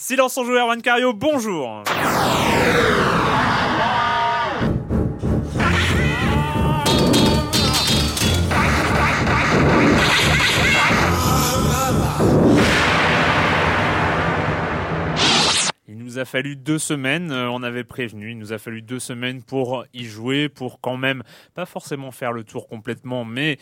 Silence en joueur, Juan Cario, bonjour. Il nous a fallu deux semaines, euh, on avait prévenu, il nous a fallu deux semaines pour y jouer, pour quand même, pas forcément faire le tour complètement, mais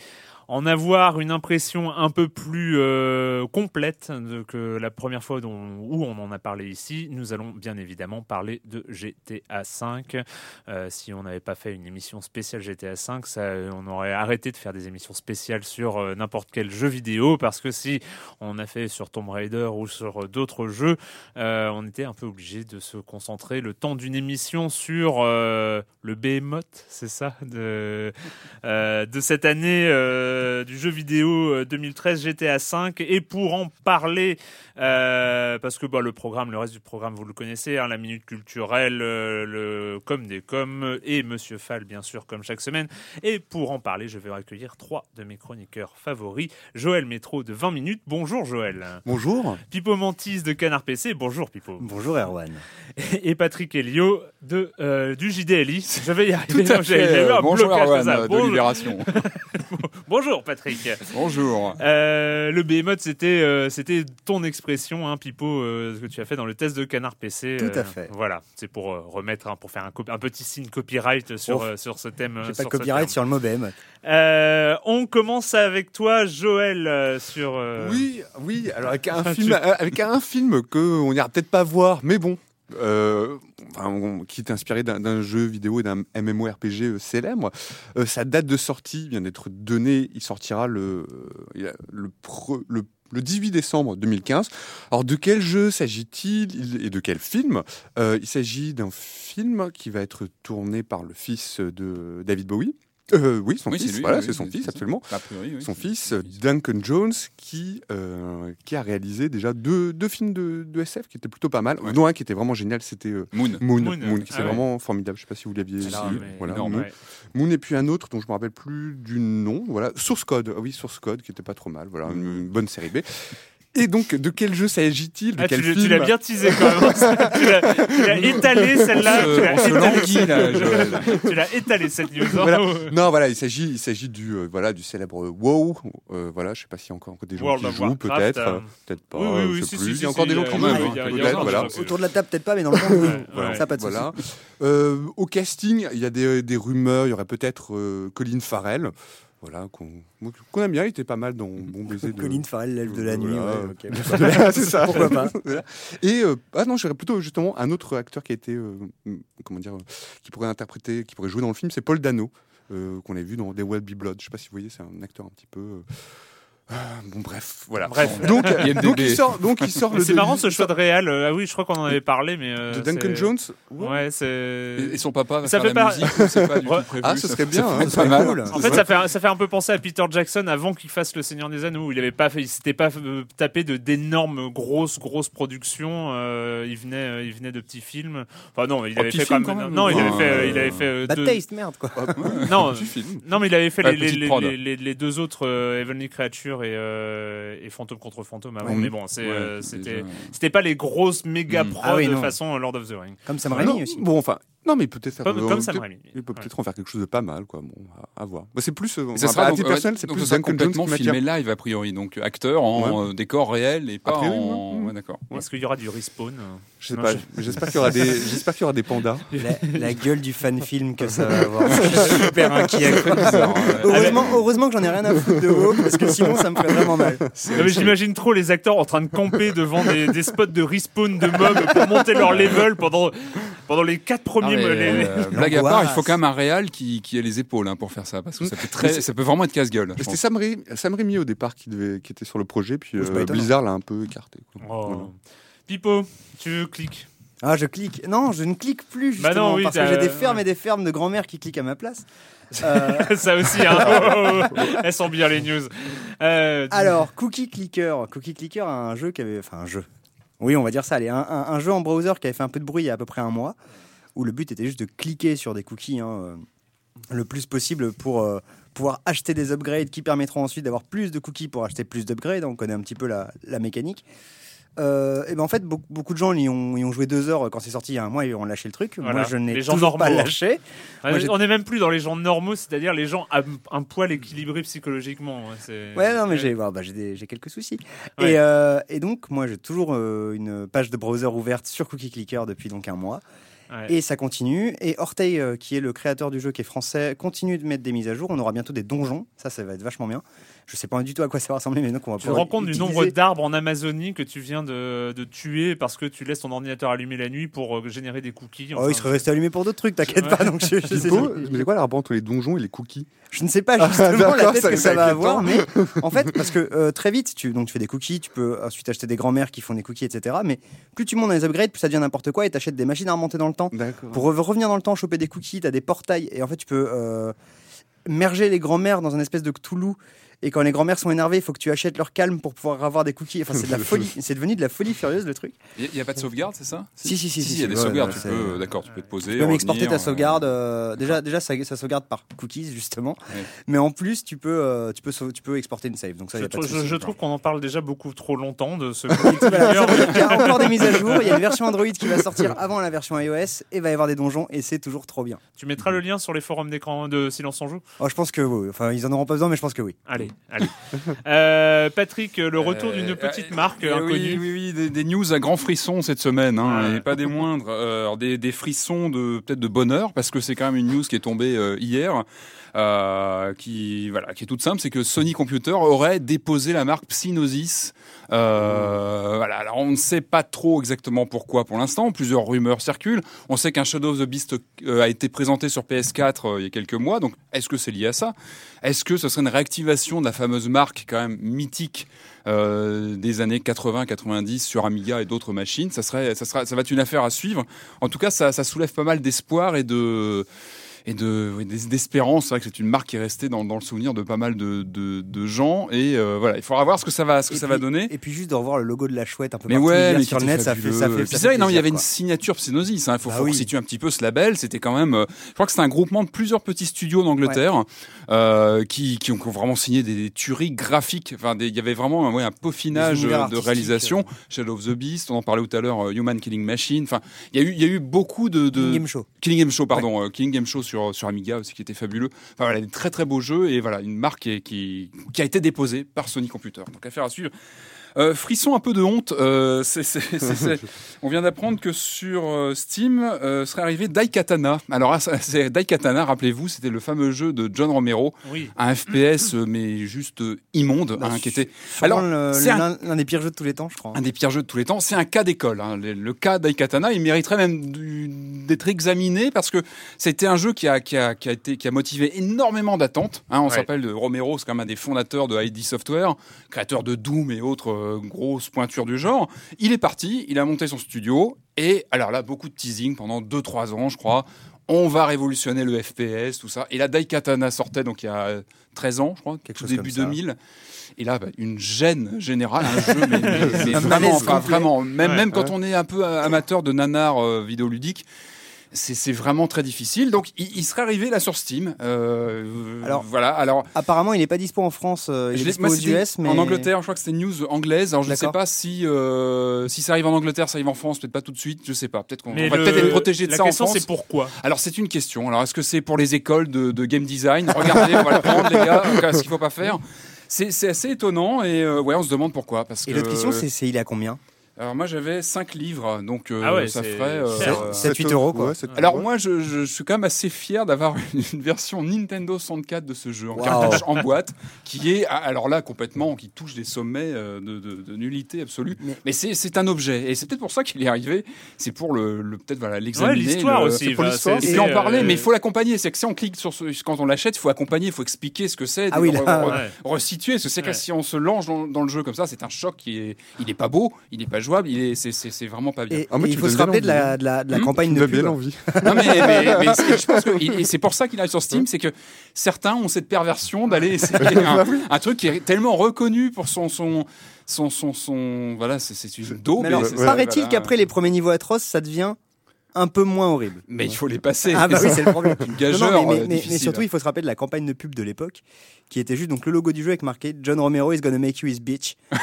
en avoir une impression un peu plus euh, complète que la première fois où on en a parlé ici, nous allons bien évidemment parler de GTA V. Euh, si on n'avait pas fait une émission spéciale GTA V, on aurait arrêté de faire des émissions spéciales sur euh, n'importe quel jeu vidéo parce que si on a fait sur Tomb Raider ou sur d'autres jeux, on était un peu obligé de se concentrer le temps d'une émission sur le Behemoth, c'est ça, de cette année euh, du jeu vidéo euh, 2013 GTA V. Et pour en parler, euh, parce que bah, le programme, le reste du programme, vous le connaissez, hein, la minute culturelle, euh, le comme des coms et Monsieur Fall, bien sûr, comme chaque semaine. Et pour en parler, je vais accueillir trois de mes chroniqueurs favoris. Joël Métro de 20 minutes. Bonjour Joël. Bonjour. Pipo Mantis de Canard PC. Bonjour Pipo. Bonjour Erwan. Et Patrick Helio de, euh, du JDLI. Je vais y arriver. Tout à Non, eu un Bonjour Erwan de Bonjour. Libération. Bonjour Patrick. Bonjour. Euh, le Behemoth, c'était euh, c'était ton expression, hein, Pipo, euh, ce que tu as fait dans le test de Canard PC. Tout à fait. Voilà, c'est pour remettre, hein, pour faire un, petit signe copyright sur, Oh. sur ce thème. J'ai pas de copyright sur le mot on commence avec toi, Joël, sur. Oui, oui. Alors avec un film, avec un film que on n'ira peut-être pas voir, mais bon. Euh, qui est inspiré d'un jeu vidéo et d'un MMORPG euh, célèbre. Euh, sa date de sortie vient d'être donnée. Il sortira le, le, pre- le, le 18 décembre 2015. Alors, de quel jeu s'agit-il? Il- et de quel film? Il s'agit d'un film qui va être tourné par le fils de David Bowie. Euh, oui, son Oui, fils, c'est lui, voilà, oui, c'est son fils, absolument A priori, oui. son fils, Duncan Jones, qui, euh, qui a réalisé déjà deux, deux films de, de SF qui étaient plutôt pas mal. Ouais. Non, un qui était vraiment génial, c'était euh, Moon. Moon, Moon. Moon, qui Ah c'est ouais. vraiment formidable. Je sais pas si vous l'aviez vu. Voilà. Moon. ouais. Moon et puis un autre dont je me rappelle plus du nom. Voilà, Source Code. Ah oui, Source Code, qui était pas trop mal. Voilà, une, une bonne série B. Et donc, de quel jeu s'agit-il? Ah, tu l'as- film? tu l'as bien teasé quand même. tu l'as étalé celle-là. Tu l'as étalé. cette news. Voilà. Non, voilà, il s'agit, il s'agit du, euh, voilà, du célèbre WoW. Euh, voilà, je sais pas s'il y a encore des gens World qui jouent, peut-être, euh, peut-être pas. oui, oui, oui, si, plus. si, il y a encore si, des gens qui jouent, hein, Autour de la table, peut-être pas, mais dans le fond, ça, pas de Voilà. souci. Euh, au casting, il y a des, rumeurs. Il y aurait peut-être Colin Farrell. Voilà, qu'on aime bien. Il était pas mal dans Bon baiser de. Colin Farrell, l'elfe de la nuit. Voilà. ouais, ok. c'est ça. Pourquoi pas. Et euh, ah non, j'aurais plutôt justement un autre acteur qui a été euh, comment dire, euh, qui pourrait interpréter, qui pourrait jouer dans le film, c'est Paul Dano. qu'on a vu dans Des Wild Be Blood. Je sais pas si vous voyez, c'est un acteur un petit peu. Ah, bon, bref, voilà. Bref. Donc, donc il sort, donc il sort le. C'est marrant ce il choix de réal. euh, Ah oui, je crois qu'on en avait parlé, mais. euh, de Duncan Jones. Ouais, c'est. Et, et son papa va Ça faire fait la pas- musique ou c'est pas du tout Ouais. prévu Ah, ce ça- serait bien, hein, pas ça serait mal. cool. En fait, ça fait, ça fait un peu penser à Peter Jackson avant qu'il fasse Le Seigneur des Anneaux. Il avait pas fait, il s'était pas euh, tapé de d'énormes grosses grosses productions. euh, il venait, il venait de petits films. Enfin non, il Oh, avait petits fait quand même. quand même. Non, il avait fait, il avait fait Bad deux- taste, merde, quoi. Non, non, mais il avait fait les, les, deux autres Heavenly Creatures et, euh, et Fantôme contre Fantôme avant. Mais bon, Ouais, euh, c'était, déjà- c'était pas les grosses méga Mm. prods Ah oui, de non. façon Lord of the Rings. Comme Sam Raimi aussi. Bon, enfin, non, mais peut-être faire. Comme, euh, comme Raimi. Il peut Ouais. peut-être en faire quelque chose de pas mal, quoi. Bon, à, à voir. Bah, c'est plus. euh, ça sera à donc, personnel, c'est plus ça Jones complètement filmé live a priori, donc acteur en euh, décor réel et pas A priori, en. ouais. Ouais, d'accord. Est-ce qu'il y aura du respawn Je sais Non, pas. je- J'espère qu'il y aura des. J'espère qu'il y aura des pandas. La, la gueule du fan film que ça va avoir. Je suis super inquiet. Heureusement, heureusement que j'en ai rien à foutre de haut, parce que sinon ça me ferait vraiment mal. Non, mais J'imagine trop les acteurs en train de camper devant des, des spots de respawn de mobs pour monter leur level pendant pendant les quatre Ah, premiers. mais, mois, les- euh, blague à part, il faut quand même un réal qui, qui ait les épaules hein, pour faire ça, parce que ça peut, très, ça peut vraiment être casse-gueule. C'était. Sam, Raimi- Sam Raimi au départ qui, devait, qui était sur le projet, puis euh. Blizzard l'a un peu écarté. quoi. Oh. Voilà. Pipo, tu cliques. Ah, je clique. Non, je ne clique plus justement Bah non, oui, parce que j'ai des fermes et des fermes de grand-mère qui cliquent à ma place. Euh, Ça aussi, hein. Oh, oh, oh. Elles sont bien les news. Euh, alors, Cookie Clicker. Cookie Clicker a un jeu qui avait, enfin un jeu. Oui, on va dire ça. Allez, un, un- un jeu en browser qui avait fait un peu de bruit il y a à peu près un mois, où le but était juste de cliquer sur des cookies hein, euh, le plus possible pour euh, pouvoir acheter des upgrades qui permettront ensuite d'avoir plus de cookies pour acheter plus d'upgrades. On connaît un petit peu la, la mécanique. Euh, et ben en fait, beaucoup, beaucoup de gens y ont, y ont joué deux heures quand c'est sorti il y a un mois et ont lâché le truc. Voilà. Moi, je n'ai toujours pas hein. lâché. Moi, on est même plus dans les gens normaux, c'est-à-dire les gens à un poil équilibrés psychologiquement. ouais, non, mais j'ai bah, bah, quelques soucis. Ouais. Et, euh, et donc, moi, j'ai toujours euh, une page de browser ouverte sur Cookie Clicker depuis donc un mois. Ouais. Et ça continue. Et Orteil, qui est le créateur du jeu, qui est français, continue de mettre des mises à jour. On aura bientôt des donjons. Ça, ça va être vachement bien. Je sais pas du tout à quoi ça va ressembler, mais donc on va Tu te rends compte du nombre d'arbres en Amazonie que tu viens de, de tuer parce que tu laisses ton ordinateur allumé la nuit pour euh, générer des cookies. Oh, il serait resté allumé pour d'autres trucs, t'inquiète Ouais. pas. Donc je, je sais- Pipo, mais c'est quoi rapport entre les donjons et les cookies? Je ne sais pas Ah, justement la d'accord, tête ça- que ça ça va avoir, mais en fait, parce que euh, très vite, tu, donc, tu fais des cookies, tu peux ensuite acheter des grands-mères qui font des cookies, etc. Mais plus tu montes dans les upgrades, plus ça devient n'importe quoi et t'achètes des machines à remonter dans le temps. Pour re- revenir dans le temps, choper des cookies, t'as des portails et en fait, tu peux euh, merger les grands-mères dans un espèce de Cthulhu. Et quand les grands-mères sont énervées, il faut que tu achètes leur calme pour pouvoir avoir des cookies. Enfin, c'est de la folie. C'est devenu de la folie furieuse le truc. Il n'y a, pas de sauvegarde, c'est ça? Si, si, si, il y a si, des ouais, sauvegardes, ouais, tu peux, euh, d'accord, tu peux te poser. Tu peux même exporter ta sauvegarde. euh, déjà, déjà ça, ça sauvegarde par cookies, justement. Ouais. Mais en plus, tu peux, euh, tu, peux, tu peux exporter une save. Donc ça, y Je, a pas de trouve- je- souci. je trouve qu'on en parle déjà beaucoup trop longtemps de ce qu'il y a encore des mises à jour. Il y a une version Android qui va sortir avant la version iOS et il va y avoir des donjons et c'est toujours trop bien. Tu mettras le lien sur les forums d'écran de Silence en Joue? Oh, je pense que oui. Enfin, ils en auront pas besoin, mais je pense que oui. Allez, allez. Euh, Patrick, le retour d'une Euh, petite euh, marque inconnue. Oui, oui, oui, des, des news à grand frisson cette semaine, hein, et pas des moindres. Alors des, des frissons de peut-être de bonheur, parce que c'est quand même une news qui est tombée hier, euh, qui voilà, qui est toute simple, c'est que Sony Computer aurait déposé la marque Psygnosis. Euh, voilà, alors on ne sait pas trop exactement pourquoi pour l'instant. Plusieurs rumeurs circulent. On sait qu'un Shadow of the Beast euh, a été présenté sur PS4 euh, il y a quelques mois. Donc, est-ce que c'est lié à ça? Est-ce que ce serait une réactivation de la fameuse marque quand même mythique euh, des années 80-90 sur Amiga et d'autres machines? Ça serait, ça sera, ça va être une affaire à suivre. En tout cas, ça, ça soulève pas mal d'espoir et de et de d'espérance. C'est vrai que c'est une marque qui est restée dans, dans le souvenir de pas mal de, de, de gens. Et euh, voilà, il faudra voir ce que ça va, ce que Et ça puis- va donner. Et puis juste de revoir le logo de la chouette un peu Mais ouais, mais sur le net, ça fait, ça fait. Puis ça c'est vrai, non, il y avait une signature Psygnosis. Il hein, faut, Bah faut oui. resituer un petit peu ce label. C'était quand même, euh, je crois que c'était un groupement de plusieurs petits studios d'Angleterre euh, qui, qui ont, vraiment signé des, des tueries graphiques. Enfin, il y avait vraiment un, ouais, un peaufinage de réalisation. Shadow of the Beast, on en parlait tout à l'heure, Human Killing Machine. Enfin, il y a eu, il y a eu beaucoup de, de quoi. Game Show. Killing Game Show, pardon, Killing Game Show sur, sur Amiga aussi qui était fabuleux. Enfin voilà, des très très beaux jeux et voilà, une marque qui, qui a été déposée par Sony Computer. Donc affaire à suivre. Euh, frisson un peu de honte, euh, c'est- c'est- c'est- c'est- on vient d'apprendre que sur euh, Steam euh, serait arrivé Daikatana. Alors ah, c'est Daikatana, rappelez-vous, c'était le fameux jeu de John Romero, Oui. un FPS mais juste immonde, Bah, hein, qui était Alors, c'est un- l'un l'un des pires jeux de tous les temps, je crois. un des pires jeux de tous les temps. C'est un cas d'école. hein. Le, le cas d'Aikatana, il mériterait même du- d'être examiné parce que c'était un jeu qui a, qui a, qui a, été, qui a motivé énormément d'attentes. hein. on Ouais. s'appelle de Romero, c'est quand même un des fondateurs de ID Software, créateur de Doom et autres euh, grosses pointures du genre. Il est parti, il a monté son studio et alors là, beaucoup de teasing pendant 2-3 ans, je crois. On va révolutionner le FPS, tout ça. Et là, Daikatana sortait donc il y a 13 ans, je crois, Quelque chose début comme ça. 2000. Et là, bah, une gêne générale, un jeu, mais, mais- mais Un vraiment, enfin, vraiment, même, Ouais, même quand on est un peu amateur de nanar euh, vidéoludique, c'est vraiment très difficile. Donc, il, il serait arrivé là sur Steam. Euh, Alors, voilà. Alors, Apparemment, il n'est pas dispo en France. euh, il je est l'ai- dispo moi, aux c'était US, mais en Angleterre, je crois que c'était une news anglaise. Alors, je ne sais pas si euh, si ça arrive en Angleterre, ça arrive en France, peut-être pas tout de suite. Je sais pas. Peut-être qu'on va le- peut-être être protégé de la ça en question, France. c'est pourquoi? Alors c'est une question. Alors est-ce que c'est pour les écoles de, de game design? Regardez, on va le prendre les gars. Ce qu'il faut pas faire. C'est assez étonnant et euh, ouais, on se demande pourquoi. Parce Et que l'autre question, c'est c'est il est à combien? Alors moi j'avais 5 livres, donc euh, Ah ouais, ça ferait. euh, cher. euh, 7, 8 euros, quoi. Ouais, Alors ouais. moi je, suis quand même assez fier d'avoir une, version Nintendo 64 de ce jeu en Wow. cartouche en boîte qui est ah, alors là complètement qui touche des sommets euh, de, de- de nullité absolue. Mais- Mais, c'est c'est un objet et c'est peut-être pour ça qu'il est arrivé. C'est pour le, le- peut-être voilà Ouais, l'examiner. l'histoire le- aussi. Et puis en parler, euh, mais il faut l'accompagner. C'est que si on clique sur ce, quand on l'achète, il faut accompagner, il faut expliquer ce que c'est, Ah oui, re- re- ouais. resituer. Parce que c'est que Ouais. si on se lance dans, dans le jeu comme ça, c'est un choc qui est, il est pas beau, il est pas jouable, il est, c'est, c'est, c'est vraiment pas bien. Et, Ah, moi, et tu il faut se rappeler de la, de la, de la Hmm campagne de pub. donnes bien envie. Non, mais, mais- mais c'est- je pense que et c'est pour ça qu'il arrive sur Steam, c'est que certains ont cette perversion d'aller essayer un, un truc qui est tellement reconnu pour son son son son, son- voilà, c'est, c'est une daube. Mais alors, c'est- paraît-il voilà. qu'après les premiers niveaux atroces, ça devient un peu moins horrible. Mais il faut les passer. Ah bah oui, c'est le problème. Une Non, gageure, non, mais, mais- euh, mais- mais surtout, il faut se rappeler de la campagne de pub de l'époque, qui était juste donc le logo du jeu avec marqué John Romero is gonna make you his bitch.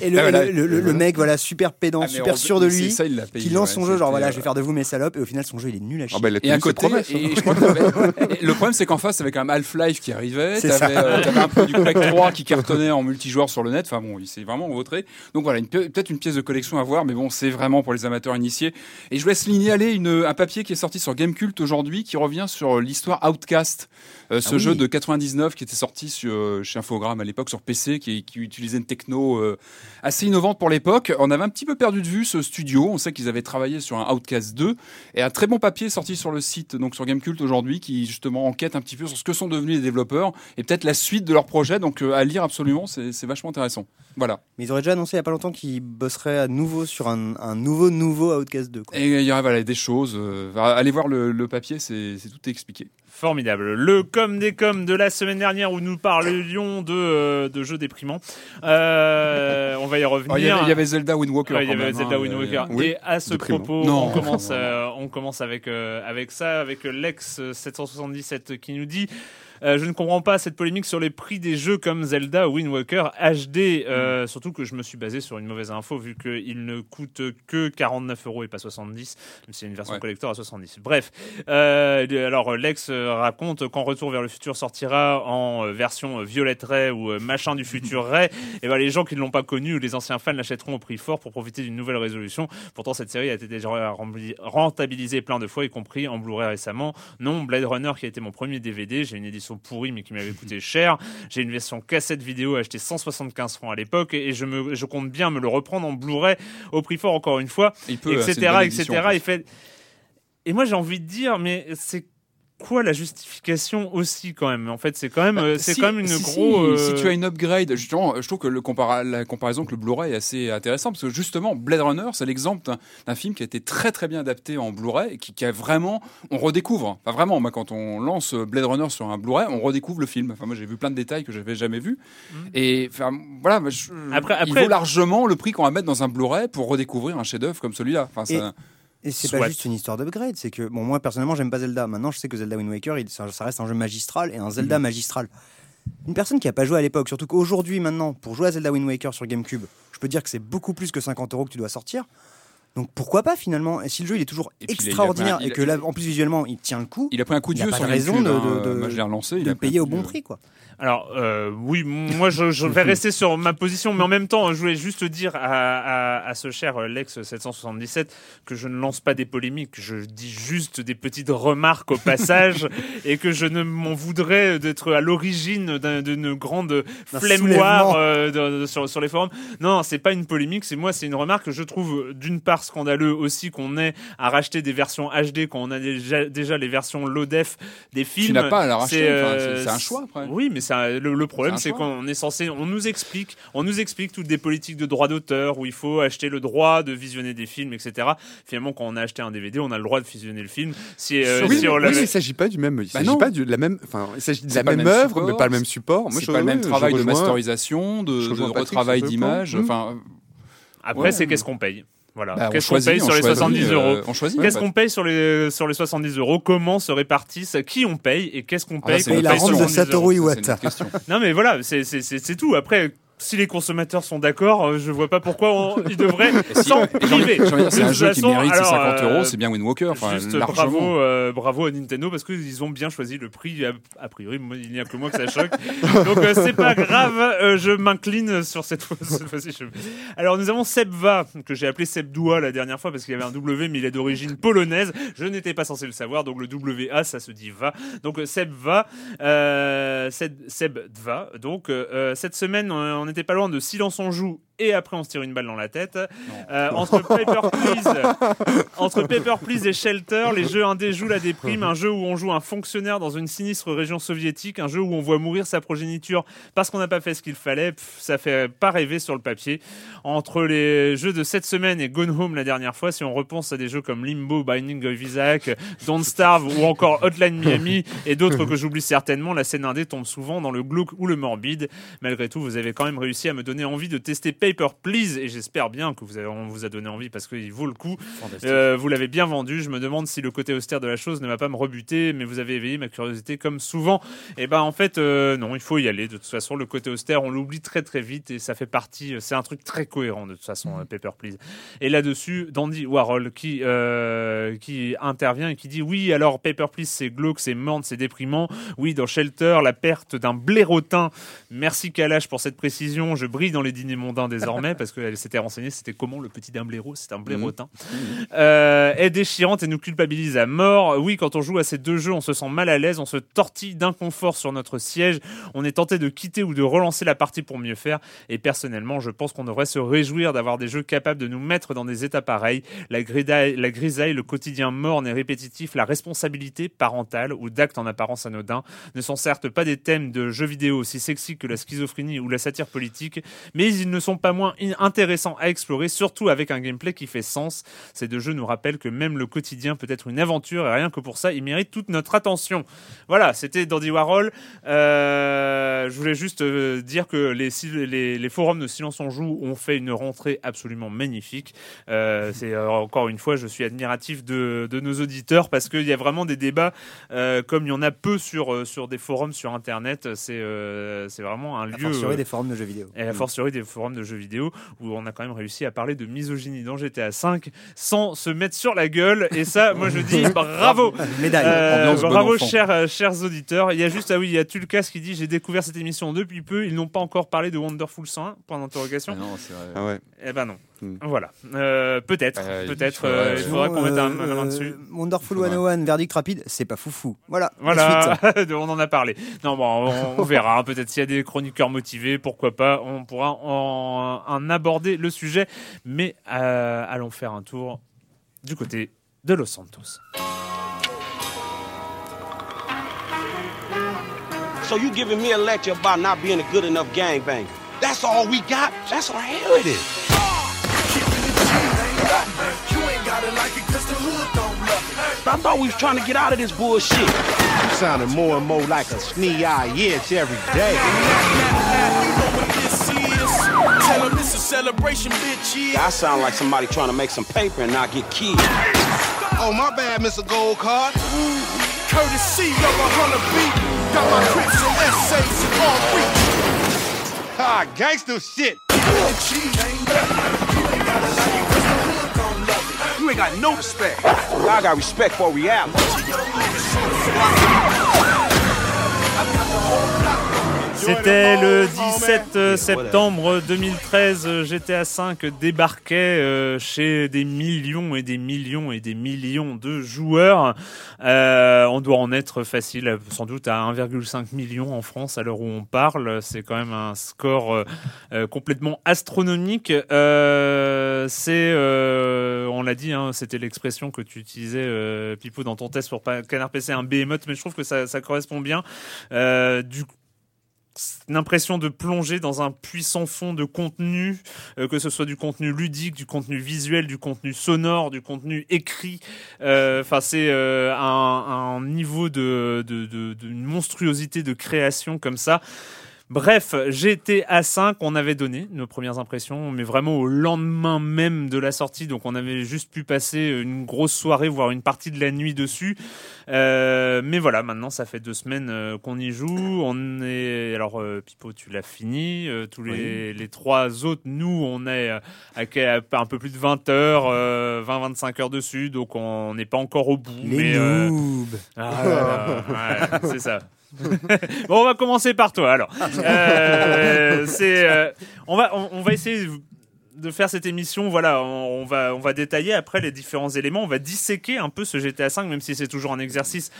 et le, Ah, voilà. le- le- le- le mec, voilà, super pédant, Ah, super sûr de lui, ça, il l'a payé, qui lance ouais, son jeu, genre voilà, euh, je vais faire de vous mes salopes, et au final, son jeu, il est nul à chier. Ah bah, Et à côté, hein. et je crois que t'avais- et le problème c'est qu'en face, t'avais quand même Half-Life qui arrivait, t'avais euh, un peu du Quake 3 qui cartonnait en multijoueur sur le net. Enfin bon, il s'est vraiment vautré. Donc voilà, peut-être une pièce de collection à voir, mais bon, c'est vraiment pour les amateurs initiés. Et je vous laisse signaler une, un papier qui est sorti sur Gamecult aujourd'hui, qui revient sur l'histoire Outcast, euh, ce Ah oui. jeu de 99 qui était sorti sur, euh, chez Infogrames à l'époque sur PC, qui, qui utilisait une techno euh, assez innovante pour l'époque. On avait un petit peu perdu de vue ce studio. On sait qu'ils avaient travaillé sur un Outcast 2 et un très bon papier sorti sur le site, donc sur Gamecult aujourd'hui, qui justement enquête un petit peu sur ce que sont devenus les développeurs et peut-être la suite de leur projet. Donc euh, à lire absolument, c'est vachement intéressant. Voilà. Mais ils auraient déjà annoncé il y a pas longtemps qu'ils bosseraient à nouveau sur un, un nouveau, nouveau Outcast 2. quoi. Et il y a voilà, des choses. euh, allez voir le, le papier, c'est tout expliqué. Formidable. Le com des coms de la semaine dernière où nous parlions de, euh, de jeux déprimants. Euh, on va y revenir. Oh, Il y, avait- il y avait Zelda Wind Walker. Ouais, il y avait Zelda hein, Wind euh, Walker. oui, Et à ce déprimant. propos, Non. on commence, euh, on commence avec, euh, avec ça, avec l'ex 777 qui nous dit euh, Je ne comprends pas cette polémique sur les prix des jeux comme Zelda ou Wind Walker HD. euh, Surtout que je me suis basé sur une mauvaise info vu qu'il ne coûte que 49 euros et pas 70, même si c'est une version Ouais. collector à 70. Bref, euh, alors Lex raconte quand Retour vers le futur sortira en version euh, Violet Ray ou machin du futur Ray, et ben les gens qui ne l'ont pas connu ou les anciens fans l'achèteront au prix fort pour profiter d'une nouvelle résolution. Pourtant cette série a été déjà rentabilisée plein de fois, y compris en Blu-ray récemment. Non, Blade Runner qui a été mon premier DVD, j'ai une édition pourrie mais qui m'avait coûté cher. J'ai une version cassette vidéo achetée 175 francs à l'époque et je, me, je compte bien me le reprendre en Blu-ray au prix fort encore une fois Il peut, etc., bonne etc. édition. Il fait. Et moi, j'ai envie de dire, mais c'est quoi la justification aussi quand même? En fait, c'est quand même, euh, c'est Si- quand même une si, grosse. si, si tu as une upgrade, justement, je trouve que le compara- la comparaison avec le Blu-ray est assez intéressante parce que justement, Blade Runner, c'est l'exemple d'un- film qui a été très très bien adapté en Blu-ray et qui, qui a vraiment, on redécouvre. Enfin, vraiment, moi, quand on lance Blade Runner sur un Blu-ray, on redécouvre le film. Enfin, moi, j'ai vu plein de détails que j'avais jamais vus. Et enfin, voilà, je- Après- il après- vaut largement le prix qu'on va mettre dans un Blu-ray pour redécouvrir un chef-d'œuvre comme celui-là. Enfin, Et- ça- Et c'est Soit. pas juste une histoire d'upgrade, c'est que, bon, moi personnellement, j'aime pas Zelda. Maintenant, je sais que Zelda Wind Waker, il- ça, ça reste un jeu magistral et un Mhm. Zelda magistral. Une personne qui a pas joué à l'époque, surtout qu'aujourd'hui, maintenant, pour jouer à Zelda Wind Waker sur GameCube, je peux dire que c'est beaucoup plus que 50 euros que tu dois sortir. Donc pourquoi pas finalement? Et si le jeu il est toujours Et puis, il a- il a extraordinaire et que là, en plus visuellement, il tient le coup, il a pris un coup de pas sur de raison de- hein. de- je relancé. il de a payer au de bon prix, quoi. Alors euh, oui, moi je, je vais rester sur ma position, mais en même temps, je voulais juste dire à, à- à ce cher euh, Lex 777 que je ne lance pas des polémiques, je dis juste des petites remarques au passage et que je ne m'en voudrais d'être à l'origine d'un- d'une grande flemmoire euh, de- de- sur, sur les forums. Non, c'est pas une polémique, c'est moi, c'est une remarque que je trouve d'une part scandaleux aussi qu'on ait à racheter des versions HD quand on a déjà, déjà les versions low def des films. Tu n'as pas à la racheter. C'est, euh, c'est un choix après. Oui, mais le, le problème, C'est qu'on est censé, on nous explique, on nous explique toutes des politiques de droit d'auteur où il faut acheter le droit de visionner des films, etc. Finalement, quand on a acheté un DVD, on a le droit de visionner le film. Si, euh, oui, si mais- on oui, mais il s'agit pas du même. Il Bah s'agit pas de la même. Enfin, il s'agit de la même même œuvre, support, mais pas le même support. Moi, je- pas le même travail de masterisation, de, de retravail d'image. Enfin, Après, Ouais. c'est qu'est-ce qu'on paye? Voilà. bah, on qu'est-ce qu'on paye sur les choisit, 70 euh, euros. Qu'est-ce qu'on paye sur les, sur les 70 euros Comment se répartissent Qui on paye et qu'est-ce qu'on Ah, paye c'est quand une on la paye rente de 70 euros. Non mais voilà, c'est c'est- c'est- c'est tout. Après, si les consommateurs sont d'accord, euh, je vois pas pourquoi on, ils devraient s'en priver. C'est un jeu qui mérite ses alors, 50 euh, euros, c'est bien Wind Walker. Juste bravo, euh, bravo à Nintendo parce qu'ils ont bien choisi le prix. A, a priori, il n'y a que moi que ça choque. Donc euh, c'est pas grave, euh, je m'incline sur cette fois- cette fois-ci. je- Alors nous avons Sebva que j'ai appelé Sebdoua la dernière fois parce qu'il y avait un W mais il est d'origine polonaise. Je n'étais pas censé le savoir donc le WA ça se dit va. Donc euh, Sebva, euh, Seb, Sebdva. Donc euh, euh, cette semaine on on n'était pas loin de Silence on joue et après on se tire une balle dans la tête. Euh, entre Paper Please, entre Paper Please et Shelter, les jeux indés jouent la déprime. Un jeu où on joue un fonctionnaire dans une sinistre région soviétique, un jeu où on voit mourir sa progéniture parce qu'on n'a pas fait ce qu'il fallait. Pff, ça fait pas rêver sur le papier. Entre les jeux de cette semaine et Gone Home la dernière fois, si on repense à des jeux comme Limbo, Binding of Isaac, Don't Starve ou encore Hotline Miami et d'autres que j'oublie certainement, la scène indé tombe souvent dans le glauque ou le morbide. Malgré tout, vous avez quand même réussi à me donner envie de tester Paper Please et j'espère bien que vous avez, on vous a donné envie parce qu'il vaut le coup. Euh, vous l'avez bien vendu. Je me demande si le côté austère de la chose ne va pas me rebuter, mais vous avez éveillé ma curiosité comme souvent. Et ben en fait, euh, non, il faut y aller. De toute façon, le côté austère, on l'oublie très très vite et ça fait partie. C'est un truc très cohérent de toute façon, euh, Paper Please. Et là-dessus, Dandy Warhol qui euh, qui intervient et qui dit oui, alors Paper Please c'est glauque, c'est morne, c'est déprimant. Oui, dans Shelter, la perte d'un blairotin. Merci Kalash pour cette précision. Je brille dans les dîners mondains désormais parce qu'elle s'était renseignée. C'était comment le petit d'un blaireau C'est un blairotin euh, est déchirante et nous culpabilise à mort. Oui, quand on joue à ces deux jeux, on se sent mal à l'aise, on se tortille d'inconfort sur notre siège, on est tenté de quitter ou de relancer la partie pour mieux faire. Et personnellement, je pense qu'on devrait se réjouir d'avoir des jeux capables de nous mettre dans des états pareils. La, grisaille, la grisaille, le quotidien morne et répétitif, la responsabilité parentale ou d'actes en apparence anodins ne sont certes pas des thèmes de jeux vidéo aussi sexy que la schizophrénie ou la satire politique, mais ils ne sont pas moins in- intéressants à explorer, surtout avec un gameplay qui fait sens. Ces deux jeux nous rappellent que même le quotidien peut être une aventure et rien que pour ça, ils méritent toute notre attention. Voilà, c'était Dandy Warhol. Euh, je voulais juste euh, dire que les, les, les forums de Silence on Joue ont fait une rentrée absolument magnifique. Euh, c'est encore une fois, je suis admiratif de, de nos auditeurs parce qu'il y a vraiment des débats euh, comme il y en a peu sur, sur des forums sur Internet. C'est c'est vraiment un A lieu. fortiori euh, des forums de jeux vidéo. et a fortiori des forums de jeux vidéo où on a quand même réussi à parler de misogynie dans GTA 5 sans se mettre sur la gueule. Et ça, moi je dis bravo. Médaille. Euh, bon bravo chers, euh, chers auditeurs. Il y a juste, ah oui, il y a Tulkas qui dit j'ai découvert cette émission depuis peu. Ils n'ont pas encore parlé de Wonderful 101 Point d'interrogation. Ah non, c'est vrai. Ah ouais. Eh ben non. Hmm. Voilà. Euh, peut-être, Euh, il peut-être. faudrait- euh, il faudra qu'on mette un, main euh, dessus. Wonderful Faudrait. 101, verdict rapide, c'est pas foufou. Voilà. Voilà, on en a parlé. Non, bon, on, on verra. hein. Peut-être s'il y a des chroniqueurs motivés, pourquoi pas, on pourra en, en aborder le sujet. Mais euh, allons faire un tour du côté de Los Santos. So you giving me a lecture about not being a good enough gangbanger? That's all we got? That's all hell I thought we was trying to get out of this bullshit. You sounding more and more like a snee-eye itch every day. Tell 'em it's a celebration, bitch. Yeah. I sound like somebody trying to make some paper and not get killed. Oh, my bad, Mr. Gold Card. Courtesy of a hundred beat. Got my crips and essays in all three. Ah, gangster shit. You ain't got no respect. Y'all got respect for reality. C'était le 17 septembre 2013. GTA V débarquait euh, chez des millions et des millions et des millions de joueurs. Euh, on doit en être facile, sans doute à 1,5 million en France à l'heure où on parle. C'est quand même un score euh, euh, complètement astronomique. Euh, c'est, euh, on l'a dit, hein, c'était l'expression que tu utilisais, euh, Pipo, dans ton test pour pas- Canard PC, un behemoth, mais je trouve que ça, ça correspond bien. Euh, du une impression de plonger dans un puissant fond de contenu, euh, que ce soit du contenu ludique, du contenu visuel, du contenu sonore, du contenu écrit. Euh, Enfin, c'est euh, un, un niveau de, de, de, d'une monstruosité de création comme ça. Bref, GTA 5, on avait donné nos premières impressions, mais vraiment au lendemain même de la sortie, donc on avait juste pu passer une grosse soirée, voire une partie de la nuit dessus. Euh, mais voilà, maintenant ça fait deux semaines euh, qu'on y joue. On est alors euh, Pipo, tu l'as fini. Euh, tous les, les trois autres, nous, on est à, un peu plus de 20 heures, 20-25 heures dessus, donc on n'est pas encore au bout. Les mais, ah ouais, c'est ça. bon, on va commencer par toi alors. Euh, c'est, euh, on va, on, on va essayer de faire cette émission. Voilà, on, on va, on va détailler après les différents éléments. On va disséquer un peu ce GTA 5, même si c'est toujours un exercice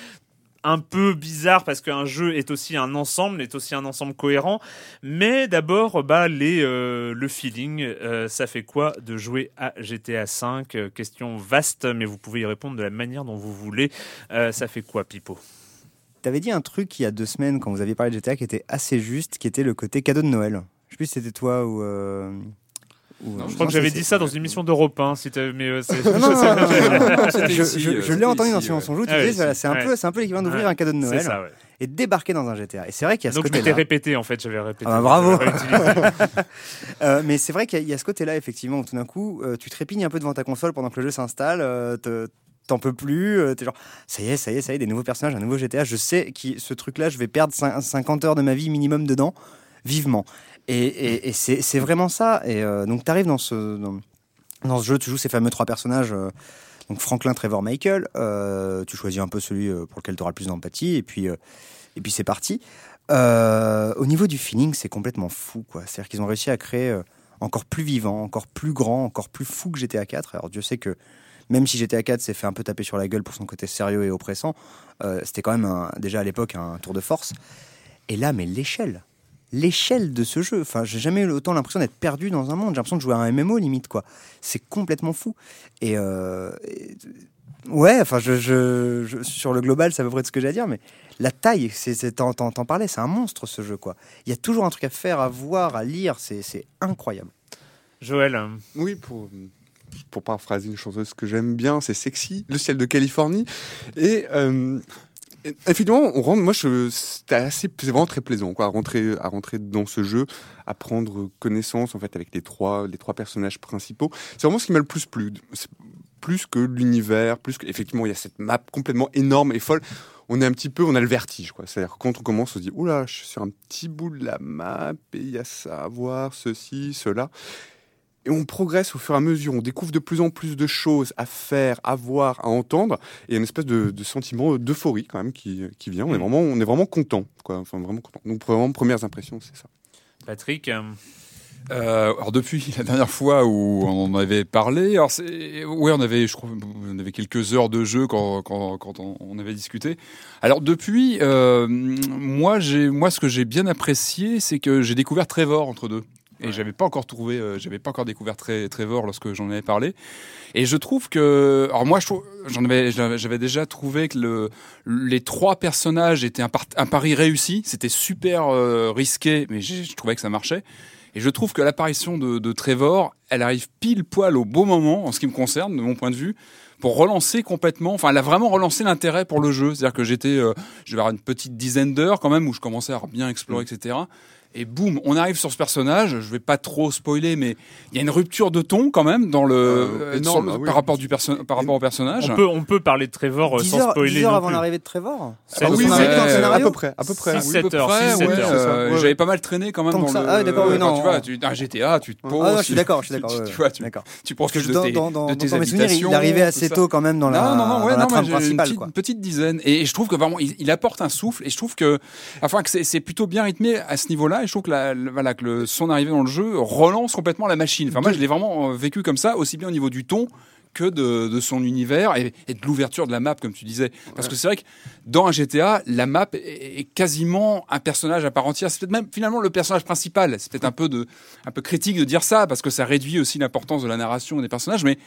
un peu bizarre parce qu'un jeu est aussi un ensemble, est aussi un ensemble cohérent. Mais d'abord, bah, les, euh, le feeling, euh, ça fait quoi de jouer à GTA 5 Euh, Question vaste, mais vous pouvez y répondre de la manière dont vous voulez. Euh, ça fait quoi, Pipo? T'avais dit un truc il y a deux semaines quand vous aviez parlé de GTA qui était assez juste, qui était le côté cadeau de Noël. Je sais plus si c'était toi ou. euh, Je crois que j'avais dit ça dans une émission d'Europe 1, si t'as- mais euh, Non, non, non, non, non, non, C'était je, je- euh, je l'ai entendu dans Silence on joue. Tu Ah disais, ouais, si, c'est un ouais. peu, c'est un peu l'équivalent d'ouvrir Ouais. un cadeau de Noël ça, ouais. et de débarquer dans un GTA. Et c'est vrai qu'il y a ce Donc je m'étais côté-là. répété en fait, j'avais répété. Ah bah, bravo. Euh, mais c'est vrai qu'il y, a- il y a ce côté-là, effectivement, où tout d'un coup, euh, tu trépignes un peu devant ta console pendant que le jeu s'installe, euh, t'en peux plus, euh, t'es genre, ça y est, ça y est, ça y est, des nouveaux personnages, un nouveau GTA, je sais que ce truc-là, je vais perdre cin- 50 heures de ma vie minimum dedans, vivement. Et, et- c'est vraiment ça. Et euh, donc, tu arrives dans ce, dans, ce jeu, tu joues ces fameux trois personnages. euh, donc Franklin, Trevor, Michael. Euh, tu choisis un peu celui pour lequel tu auras le plus d'empathie. Et puis, et puis c'est parti. Au niveau du feeling, c'est complètement fou. quoi. C'est-à-dire qu'ils ont réussi à créer encore plus vivant, encore plus grand, encore plus fou que GTA 4. Alors Dieu sait que même si GTA 4 s'est fait un peu taper sur la gueule pour son côté sérieux et oppressant, euh, c'était quand même un- déjà à l'époque un tour de force. Et là, mais l'échelle, l'échelle de ce jeu. Enfin, j'ai jamais eu autant l'impression d'être perdu dans un monde. J'ai l'impression de jouer à un MMO limite quoi. C'est complètement fou. Et, euh, et- ouais, enfin, je, je- je- sur le global, c'est à peu près de ce que j'ai à dire, mais la taille, c'est, c'est, t'en, parlais, c'est un monstre ce jeu quoi. Il y a toujours un truc à faire, à voir, à lire. C'est, incroyable. Joël, Oui, pour, pour paraphraser une chanteuse que j'aime bien, c'est Sexy, le ciel de Californie. Et euh, effectivement, on rentre, moi, c'est vraiment très plaisant, quoi, à rentrer, à rentrer dans ce jeu, à prendre connaissance, en fait, avec les trois, les trois personnages principaux. C'est vraiment ce qui m'a le plus plu. Plus que l'univers, plus que, effectivement, il y a cette map complètement énorme et folle. On est un petit peu, on a le vertige, quoi. C'est-à-dire quand on commence, on se dit, oula, je suis sur un petit bout de la map et il y a ça à voir, ceci, cela. Et on progresse au fur et à mesure, on découvre de plus en plus de choses à faire, à voir, à entendre, et il y a une espèce de, de sentiment d'euphorie quand même qui, qui vient. On est vraiment, on est vraiment content, quoi. Enfin, vraiment content. Donc vraiment premières impressions, c'est ça. Patrick, euh, Euh, alors depuis la dernière fois où on en avait parlé, alors ouais, on avait, je crois, on avait quelques heures de jeu quand, quand, quand on, on avait discuté. Alors depuis, euh, moi, j'ai, moi, ce que j'ai bien apprécié, c'est que j'ai découvert Trevor entre deux. Et j'avais pas encore trouvé, euh, j'avais pas encore découvert Tre- Trevor lorsque j'en avais parlé. Et je trouve que, alors moi, j'en avais, j'avais déjà trouvé que le, les trois personnages étaient un, par- un pari réussi. C'était super euh, risqué, mais je trouvais que ça marchait. Et je trouve que l'apparition de, de Trevor, elle arrive pile poil au beau moment, en ce qui me concerne, de mon point de vue, pour relancer complètement. Enfin, elle a vraiment relancé l'intérêt pour le jeu. C'est-à-dire que j'étais, euh, je vais avoir une petite dizaine d'heures quand même où je commençais à bien explorer, etc. Et boum, on arrive sur ce personnage. Je vais pas trop spoiler, mais il y a une rupture de ton quand même dans le, Euh, euh, énorme, sur le- ah oui. par rapport du perso- par rapport au personnage. on peut, on peut parler de Trevor euh, 10 sans spoiler 10 heures avant l'arrivée de Trevor C'est Ah oui, à peu près, à peu près. Six, oui. sept à peu heures, ouais, euh, Ouais, ouais. J'avais pas mal traîné quand même Tant dans que ça. le. Ah d'accord, oui, non. Tu vois, tu, un GTA, tu te poses. Ah non, je suis d'accord, je suis tu- d'accord. tu- ouais, Tu vois, tu, d'accord. tu profites de dans, tes, dans, dans, de dans tes mes souvenirs, il habitations, arrivait assez tôt quand même dans la, non, non, non, ouais, dans la non, une principale. petite, quoi. une petite dizaine. Et je trouve que vraiment, il, apporte un souffle. Et je trouve que, enfin, que c'est plutôt bien rythmé à ce niveau-là. Et je trouve que, la, le- voilà, que le, son arrivée dans le jeu relance complètement la machine. Enfin, moi, je l'ai vraiment euh, vécu comme ça, aussi bien au niveau du ton que de, de son univers et, et de l'ouverture de la map, comme tu disais. Parce que c'est vrai que dans un GTA, la map est, est quasiment un personnage à part entière. C'est peut-être même finalement le personnage principal. C'est peut-être un peu de, un peu critique de dire ça parce que ça réduit aussi l'importance de la narration des personnages, mais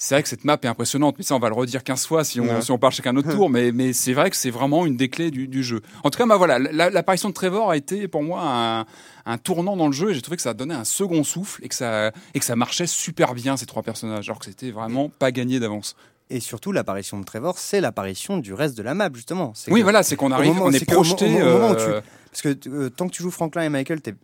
c'est vrai que cette map est impressionnante, mais ça on va le redire 15 fois si on, Ouais. si on parle chacun notre tour, mais, mais c'est vrai que c'est vraiment une des clés du, du jeu. En tout cas, bah voilà, la- l'apparition de Trevor a été pour moi un, un tournant dans le jeu et j'ai trouvé que ça donnait un second souffle et que ça, et que ça marchait super bien ces trois personnages, alors que c'était vraiment pas gagné d'avance. Et surtout, l'apparition de Trevor, c'est l'apparition du reste de la map, justement. Oui, que- voilà, c'est qu'on arrive, moment- on est projeté. au mo- au moment où tu- euh, Parce que euh, tant que tu joues Franklin et Michael, t'es en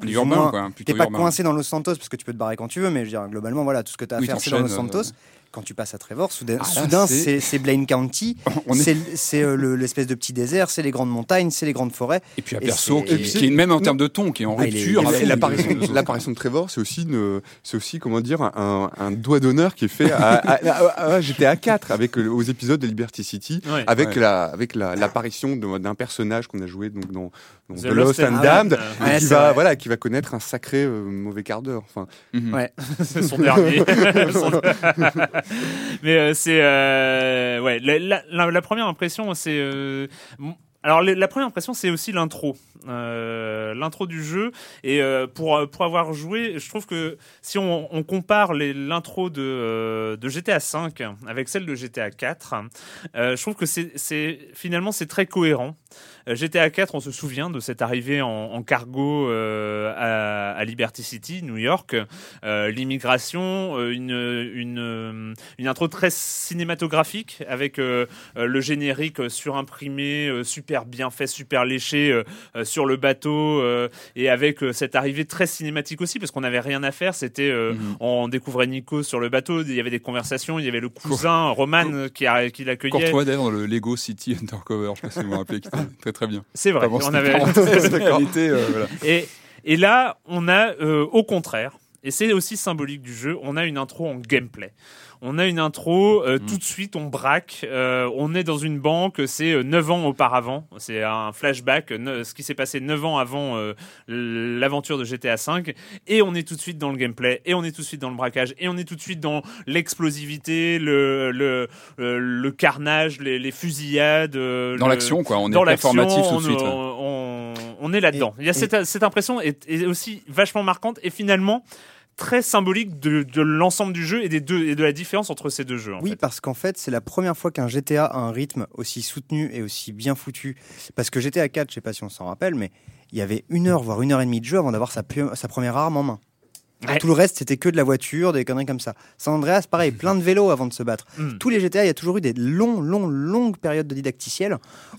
plus urbain, moins- quoi, plutôt T'es pas urbain. coincé dans Los Santos parce que tu peux te barrer quand tu veux, mais je veux dire, globalement, voilà, tout ce que tu as à Oui, faire, c'est dans Los t'enchaînes, Santos. Quand tu passes à Trevor, soudain, Ah, là, soudain, c'est- c'est c'est Blaine County, On est- c'est c'est, euh, le- l'espèce de petit désert, c'est les grandes montagnes, c'est les grandes forêts. Et puis un perso qui, est même en termes de ton, qui est en Ah, rupture. est- l'apparition, de Trevor, c'est aussi, une, c'est aussi, comment dire, un, un doigt d'honneur qui est fait à, à, à- à GTA 4 avec aux épisodes de Liberty City, Ouais. avec Ouais. la, avec la, l'apparition de- d'un personnage qu'on a joué donc dans, dans The Lost and Damned, Damned. et Ouais, qui va, vrai. voilà, qui va connaître un sacré euh, mauvais quart d'heure. Enfin, Mhm. Ouais. c'est son dernier. Mais euh, c'est euh, ouais la, première impression c'est euh, alors la première impression c'est aussi l'intro, l'intro du jeu et pour pour avoir joué, je trouve que si on, compare l'intro de GTA 5 avec celle de GTA 4, euh, je trouve que c'est finalement c'est très cohérent. Euh, GTA 4, on se souvient de cette arrivée en, en cargo euh, à, à Liberty City, New York, euh, l'immigration, une, une, une intro très cinématographique avec euh, le générique surimprimé, super bien fait, super léché sur le bateau et avec cette arrivée très cinématique aussi parce qu'on n'avait rien à faire. C'était Mhm. on découvrait Nico sur le bateau, il y avait des conversations, il y avait le cousin Roman qui, qui l'accueillait. Courtois dans le Lego City Undercover, je sais pas si vous vous rappelez, qui était très très bien. C'est vrai, Enfin, bon, on avait. réalité, euh, voilà. Et, et là, on a euh, au contraire, et c'est aussi symbolique du jeu, on a une intro en gameplay. On a une intro, euh, tout de suite on braque, euh, on est dans une banque, c'est euh, 9 ans auparavant, c'est un flashback, ne- ce qui s'est passé 9 ans avant euh, l'aventure de GTA V, et on est tout de suite dans le gameplay, et on est tout de suite dans le braquage, et on est tout de suite dans l'explosivité, le, le, euh, le carnage, les, les fusillades. euh, Dans l'action, quoi. On est dans l'action, performatif tout de on, suite. ouais. on, on est là-dedans. Il y a et- cette, cette impression est, est aussi vachement marquante et finalement très symbolique de, de l'ensemble du jeu et des deux et de la différence entre ces deux jeux. En Oui, fait. parce qu'en fait, c'est la première fois qu'un GTA a un rythme aussi soutenu et aussi bien foutu. Parce que GTA 4, je sais pas si on s'en rappelle, mais il y avait une heure, voire une heure et demie de jeu avant d'avoir sa première arme en main. Ouais. Tout le reste, c'était que de la voiture, des conneries comme ça. San Andreas, pareil, plein de vélos avant de se battre. Mm. Tous les GTA, il y a toujours eu des longs, longs, longues périodes de didacticiel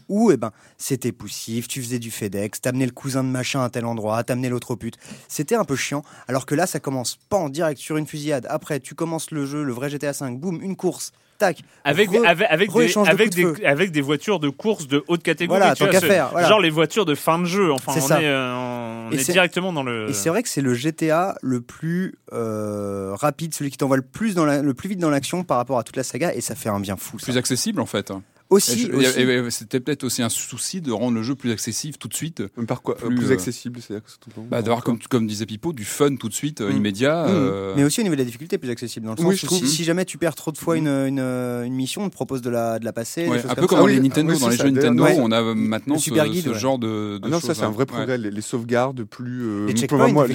où eh ben, c'était poussif, tu faisais du FedEx, t'amenais le cousin de machin à tel endroit, t'amenais l'autre au pute. C'était un peu chiant. Alors que là, ça commence pas en direct sur une fusillade. Après, tu commences le jeu, le vrai GTA 5, boum, une course, tac. Avec, re- avec, avec, des, re-échange de avec, coups de des, avec des voitures de course de haute catégorie. Voilà, tu tant vois, qu'à ce- faire, voilà. Genre les voitures de fin de jeu. Enfin, on ça. est, euh, on Et est c'est- directement dans le. Et c'est vrai que c'est le GTA le plus euh, rapide, celui qui t'envoie le plus dans la- le plus vite dans l'action par rapport à toute la saga, et ça fait un bien fou. ça. Plus accessible en fait. Aussi, aussi. C'était peut-être aussi un souci de rendre le jeu plus accessible tout de suite. Par quoi Plus, plus, euh, accessible, c'est-à-dire que c'est tout le temps- Bah, D'avoir, comme, comme disait Pipo, du fun tout de suite, euh, Mm. immédiat. Mm. euh, Mais aussi au niveau de la difficulté, plus accessible. Dans le sens Oui, où je trouve. si, si jamais tu perds trop de fois une, une, une mission, on te propose de la, de la passer. ouais, un peu comme dans oui, les Nintendo, oui, dans les ça. jeux Nintendo, Ouais. on a maintenant Le ce, super guide, ce ouais. genre de, de Ah non, choses. ça c'est un vrai progrès. Les, sauvegardes plus, euh, Les checkpoints, moins,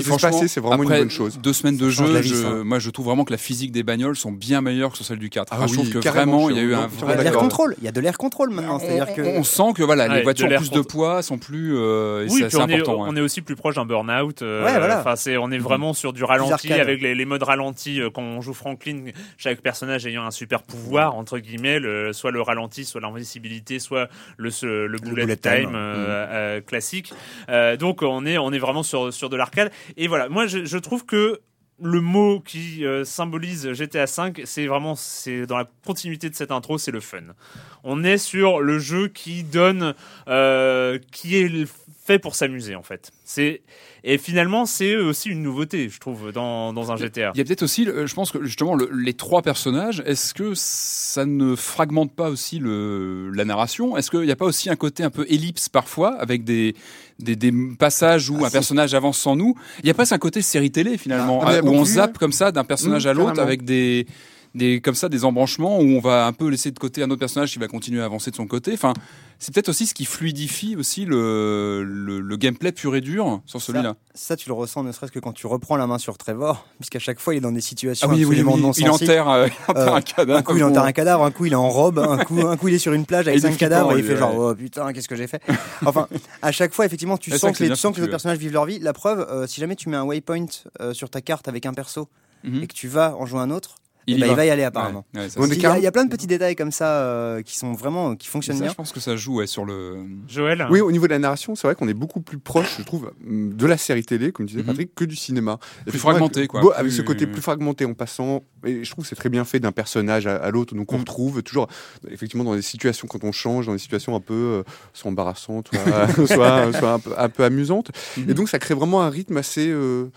espacés, c'est vraiment une bonne chose. Deux semaines de jeu, moi je trouve vraiment que la physique des bagnoles sont bien meilleures que sur celle du 4. Ah Enfin, je trouve que carrément, vraiment il y a suis eu un entièrement Il y a de l'air contrôle. Il y a de l'air contrôle maintenant. C'est-à-dire on, que on sent que voilà, Ouais, les de voitures l'air plus de poids sont plus. euh, Oui, c'est on est, important. ouais. on est aussi plus proche d'un burn-out. euh, Ouais, voilà. Enfin, c'est, on est vraiment sur du ralenti avec les, les modes ralenti. euh, Quand on joue Franklin, chaque personnage ayant un super pouvoir, entre guillemets, le- soit le ralenti, soit l'invisibilité, soit le, ce- le bullet, bullet time, time. euh, euh, classique. Euh, donc on est, on est vraiment sur, sur de l'arcade. Et voilà, moi je, je trouve que le mot qui euh, symbolise GTA V, c'est vraiment, c'est dans la continuité de cette intro, c'est le fun. On est sur le jeu qui donne, euh, qui est fait pour s'amuser en fait. C'est et finalement c'est aussi une nouveauté, je trouve, dans, dans un GTA. Il y a peut-être aussi, le- je pense que justement, le- les trois personnages, est-ce que ça ne fragmente pas aussi le, la narration? Est-ce qu'il n'y a pas aussi un côté un peu ellipse parfois, avec des, des, des passages où Ah, un personnage avance sans nous? Il n'y a pas un côté série télé finalement, Ah, mais où on zappe comme ça d'un personnage Mmh, à l'autre avec des, des, comme ça, des embranchements où on va un peu laisser de côté un autre personnage qui va continuer à avancer de son côté. Enfin, c'est peut-être aussi ce qui fluidifie aussi le, le, le gameplay pur et dur sur celui-là. ça, tu le ressens ne serait-ce que quand tu reprends la main sur Trevor, puisqu'à chaque fois, il est dans des situations Ah oui, oui, absolument oui, non il enterre, euh, il enterre Euh, un cadavre. Un coup, il enterre un cadavre, un coup, il est en robe, un coup, un coup il est sur une plage avec il cinq cadavres et il fait genre, oh putain, qu'est-ce que j'ai fait? Enfin, à chaque fois, effectivement, tu sens que, les, tu sens que les foutu, personnages vivent leur vie. La preuve, euh, si jamais tu mets un waypoint sur ta carte avec un perso Mhm. et que tu vas en jouer un autre, Il y ben, va. il va y aller apparemment. Ouais, ouais, Il y, a, carré- il y a plein de petits détails comme ça euh, qui sont vraiment qui fonctionnent ça, bien. je pense que ça joue ouais, sur le. Joël Oui, au niveau de la narration, c'est vrai qu'on est beaucoup plus proche, je trouve, mm, de la série télé, comme disait Mhm. Patrick, que du cinéma. Effectivement, fragmenté, quoi. beau- Avec ce Plus- côté plus fragmenté en passant. Et je trouve que c'est très bien fait d'un personnage à, à l'autre. Donc on Mhm. retrouve toujours, effectivement, dans des situations, quand on change, dans des situations un peu euh, soit embarrassantes, soit, soit, soit un, peu, un peu amusantes. Mhm. Et donc ça crée vraiment un rythme assez. euh,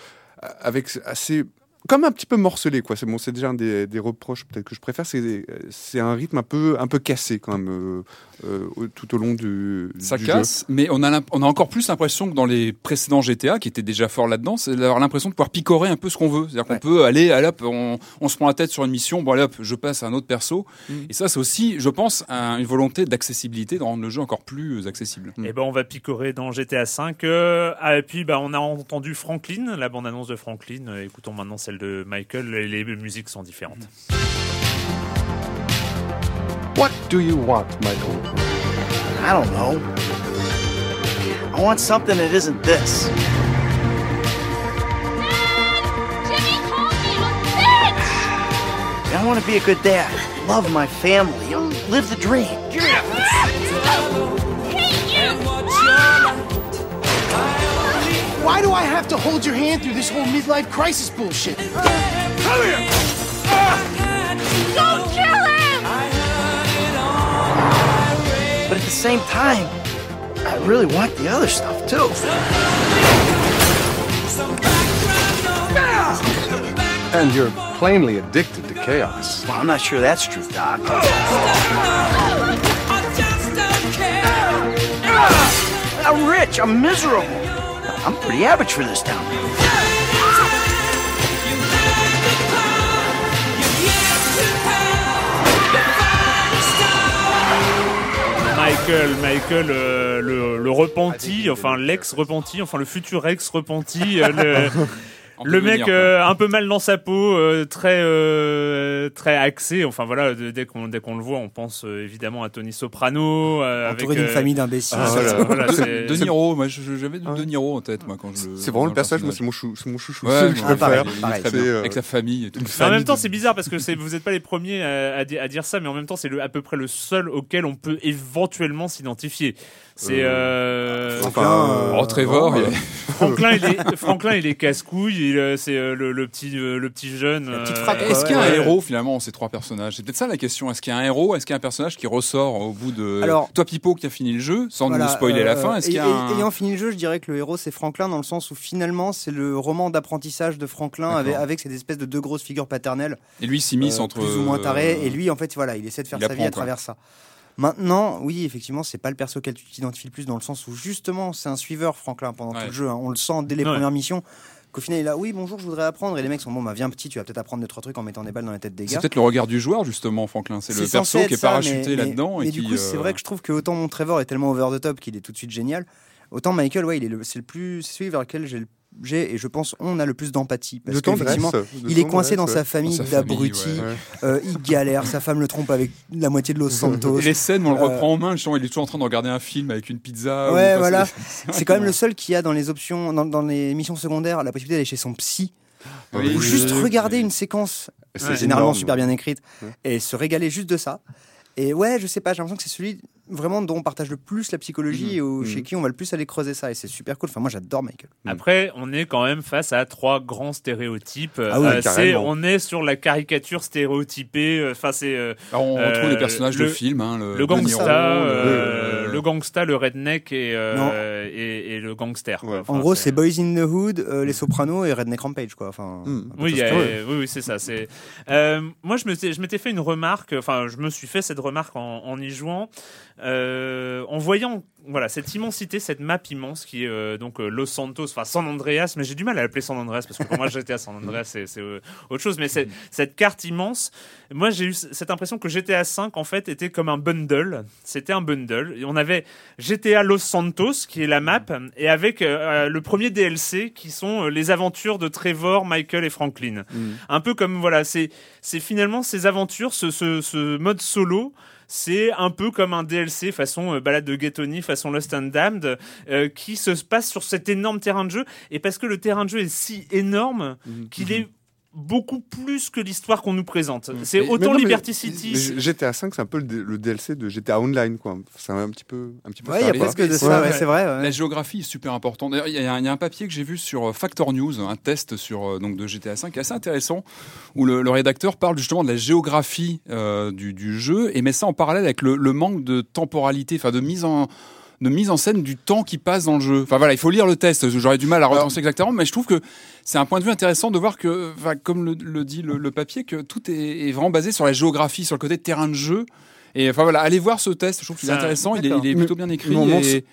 avec assez comme un petit peu morcelé quoi c'est bon c'est déjà un des, des reproches peut-être que je préfère c'est un rythme un peu un peu cassé quand même euh, euh, tout au long du Ça du jeu. casse, mais on a, on a encore plus l'impression que dans les précédents GTA, qui étaient déjà forts là-dedans, c'est d'avoir l'impression de pouvoir picorer un peu ce qu'on veut. C'est-à-dire qu'on Ouais. peut aller, allez hop, on, on se prend la tête sur une mission, bon allez hop, je passe à un autre perso. Mm. Et ça, c'est aussi, je pense, un- une volonté d'accessibilité, de rendre le jeu encore plus accessible. Mm. Et ben on va picorer dans GTA V. euh, ah, et puis bah, on a entendu Franklin, la bande-annonce de Franklin. Euh, écoutons maintenant celle de Michael. Les musiques sont différentes. What do you want, Michael? I don't know. I want something that isn't this. Jimmy called me a bitch! I want to be a good dad, love my family, live the dream. Why do I have to hold your hand through this whole midlife crisis bullshit? Come here! Don't kill him! But at the same time, I really want the other stuff too. And you're plainly addicted to chaos. Well, I'm not sure that's true, Doc. I'm rich. I'm miserable. I'm pretty average for this town. Michael, Michael, euh, le, le repenti, enfin l'ex-repenti, enfin le futur ex-repenti, euh, le, le mec euh, un peu mal dans sa peau, euh, très euh, très axé. Enfin voilà, dès qu'on dès qu'on le voit, on pense euh, évidemment à Tony Soprano, euh, Entouré d'une euh, famille d'imbéciles. Ah, voilà, voilà. De Niro, moi j'avais Ah. De Niro en tête, moi, quand je C'est vraiment le personnage, moi, c'est mon, chou, c'est mon chouchou. Ouais, Ah, pareil, euh, avec sa famille et tout. Mais en famille même temps, de- c'est bizarre parce que c'est- vous n'êtes pas les premiers à, à di- à dire ça, mais en même temps, c'est le- à peu près le seul auquel on peut éventuellement s'identifier. C'est euh, Enfin, euh, Oh, Trevor, il Franklin, il est Franklin, il est casse-couille. il, euh, C'est euh, le, le petit, euh, le petit jeune. Euh, Est-ce Ouais, qu'il y a un ouais. héros finalement ces trois personnages? C'est peut-être ça la question. Est-ce qu'il y a un héros Est-ce qu'il y a un personnage qui ressort au bout de. Alors- Toi, Pipo, qui a fini le jeu, sans Voilà, nous spoiler la euh, fin, est-ce et- qu'il y a et- un. Ayant fini le jeu, je dirais que le héros c'est Franklin dans le sens où finalement c'est le roman d'apprentissage de Franklin avec, avec cette espèce de deux grosses figures paternelles Et lui, il s'immisce euh, entre. plus ou moins euh, et lui en fait voilà il essaie de faire il sa vie à quoi. travers ça. Maintenant, oui, effectivement, c'est pas le perso auquel tu t'identifies le plus dans le sens où justement c'est un suiveur Franklin pendant Ouais. tout le jeu. hein. On le sent dès les Ouais. premières missions qu'au final il est là, oui bonjour, je voudrais apprendre et les mecs sont bon, bah viens petit, tu vas peut-être apprendre deux trois trucs en mettant des balles dans la tête des C'est gars. peut-être le regard du joueur, justement, Franklin. C'est le C'est perso qui est ça, parachuté là-dedans. Et du qui, coup, c'est euh, vrai que je trouve que autant mon Trevor est tellement over the top qu'il est tout de suite génial, autant Michael, ouais, il est le, c'est le plus, c'est celui vers lequel j'ai, le- j'ai et je pense on a le plus d'empathie parce de qu'effectivement, de il est coincé dans sa famille d'abrutis, ouais. euh, il galère, sa femme le trompe avec la moitié de Los Santos. Et les scènes, on le Euh, reprend en main, justement, il est toujours en train de regarder un film avec une pizza. ou- Ouais, voilà. c'est- C'est quand même le seul qui a dans les options, dans, dans les missions secondaires, la possibilité d'aller chez son psy Oui, ou juste oui, regarder oui. une séquence C'est Ouais. généralement énorme. super bien écrite et se régaler juste de ça. Et ouais, je sais pas, j'ai l'impression que c'est celui vraiment dont on partage le plus la psychologie et au- Mhm. chez qui on va le plus aller creuser ça et c'est super cool. Enfin, moi j'adore Michael. Après, on est quand même face à trois grands stéréotypes. Ah oui, Euh, on est sur la caricature stéréotypée. euh, Enfin, c'est euh, Alors, on retrouve Euh, les personnages le- de film. Hein, le, le De gangsta, Niro, euh, le- le gangsta, le redneck et, euh, et, et le gangster. quoi. Ouais. Enfin, en gros, c'est Boys in the Hood, euh, Les Sopranos et Redneck Rampage quoi. Enfin, Oui, a- oui, oui, c'est ça. C'est euh, moi, je m'étais, je m'étais fait une remarque. Enfin, je me suis fait cette remarque en, en y jouant, en voyant voilà cette immensité, cette map immense qui est euh, donc euh, Los Santos, enfin San Andreas, mais j'ai du mal à l'appeler San Andreas parce que pour moi j'étais à San Andreas, c'est, euh, autre chose. Mais c'est, cette carte immense, moi j'ai eu cette impression que GTA 5 en fait était comme un bundle. C'était un bundle. Et on avait GTA Los Santos qui est la map et avec euh, le premier DLC qui sont euh, les aventures de Trevor, Michael et Franklin. Mhm. Un peu comme voilà, c'est c'est finalement ces aventures, ce, ce, ce mode solo. C'est un peu comme un DLC façon euh, balade de Ghetoni, façon Lost and Damned, euh, qui se passe sur cet énorme terrain de jeu. Et parce que le terrain de jeu est si énorme Mhm. qu'il est beaucoup plus que l'histoire qu'on nous présente. C'est Mais- autant mais non, mais- Liberty mais City. GTA 5, c'est un peu le, DLC de GTA Online, quoi. C'est un petit peu, un petit peu. Ouais, il y a presque de ça, ouais, ouais. c'est vrai. ouais. La géographie est super importante. D'ailleurs, il y, a un- il y a un papier que j'ai vu sur euh, Factor News, un test sur euh, donc de GTA 5, qui est assez intéressant, où le, le rédacteur parle justement de la géographie euh, du, du jeu et met ça en parallèle avec le, le manque de temporalité, enfin de mise en de mise en scène du temps qui passe dans le jeu. Enfin voilà, il faut lire le test. J'aurais du mal à retranscrire exactement, mais je trouve que c'est un point de vue intéressant de voir que, enfin, comme le, le dit le, le papier, que tout est, est vraiment basé sur la géographie, sur le côté terrain de jeu. Et enfin voilà, allez voir ce test. Je trouve qu'il est Ça- intéressant. Il est, il est Mais- plutôt bien écrit. mais on en et-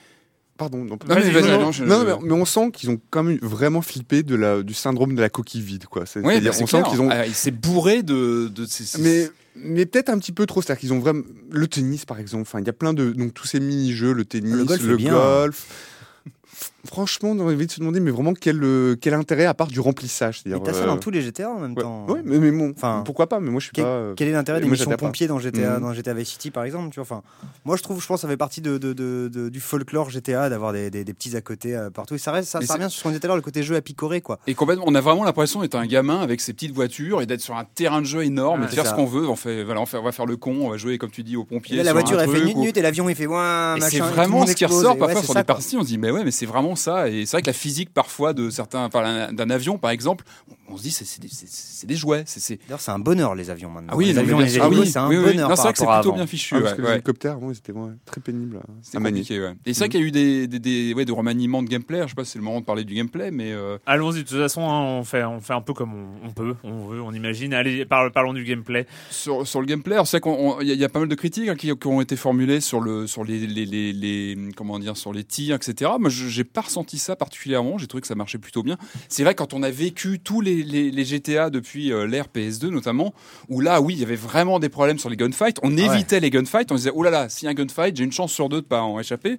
Pardon. Non, Non, mais non, non, non, on sent qu'ils ont quand même vraiment flippé de la, du syndrome de la coquille vide, quoi. C'est- C'est-à-dire, bah, c'est on sent qu'ils ont. Ah, il s'est bourré de. de Mais, mais peut-être un petit peu trop. C'est-à-dire qu'ils ont vraiment le tennis, par exemple. Enfin, il y a plein de donc tous ces mini-jeux, le tennis, Le le golf golf. est bien. Franchement, on a envie de se demander, mais vraiment quel euh, quel intérêt à part du remplissage. Mais c'est-à-dire, t'as ça euh, dans tous les GTA en même ouais. temps. Ouais, mais, mais bon, Enfin, pourquoi pas Mais moi, je suis Quel, pas. euh, quel est l'intérêt des missions pompiers dans GTA, Mhm. dans GTA Vice City par exemple tu vois, enfin, Moi je trouve, je pense que ça fait partie de, de- de- de- du folklore GTA d'avoir des, des- des petits à côté euh, partout. Et ça, reste, ça, ça revient sur ce qu'on disait tout à l'heure, le côté jeu à picorer quoi. Et complètement, on a vraiment l'impression d'être un gamin avec ses petites voitures et d'être sur un terrain de jeu énorme Ouais, et de faire ce qu'on veut. On, fait, voilà, on, fait, on va faire le con, on va jouer, comme tu dis, aux pompiers. Et là, la voiture elle fait minute et l'avion il fait ouin, Et machin, c'est vraiment ce qui ressort parfois sur des parties. On se dit, mais ouais, mais c'est vraiment ça. Et c'est vrai que la physique parfois de certains, d'un avion par exemple, on se dit, c'est- c'est des, des jouets. c'est- c'est- D'ailleurs, c'est un bonheur les avions maintenant. Ah oui, les avions, les. Ah oui, c'est un oui, oui. bonheur c'est vrai que c'est plutôt avant. bien fichu. Ah, ouais, parce que les hélicoptères, avant, c'était ouais, très pénible à- C'est à manier. Et c'est vrai qu'il y a eu des, des, des, ouais, des remaniements de gameplay. Je sais pas si c'est le moment de parler du gameplay, mais euh, Allons-y, de toute façon, hein, on, fait, on fait un peu comme on, on peut, on veut, on imagine. Allez, par- parlons du gameplay. sur, sur le gameplay, alors, c'est vrai qu'on- on- il y, a- il y a pas mal de critiques hein, qui, qui ont été formulées sur le sur les, les, les, les- comment dire sur les tirs, etc. Moi, je- j'ai pas ressenti ça particulièrement. J'ai trouvé que ça marchait plutôt bien. C'est vrai quand on a vécu tous les, les, les GTA depuis euh, l'ère PS2 notamment, où là, oui, il y avait vraiment des problèmes sur les gunfights. On évitait les gunfights. On disait oh là là, s'il y a un gunfight, j'ai une chance sur deux de pas en échapper.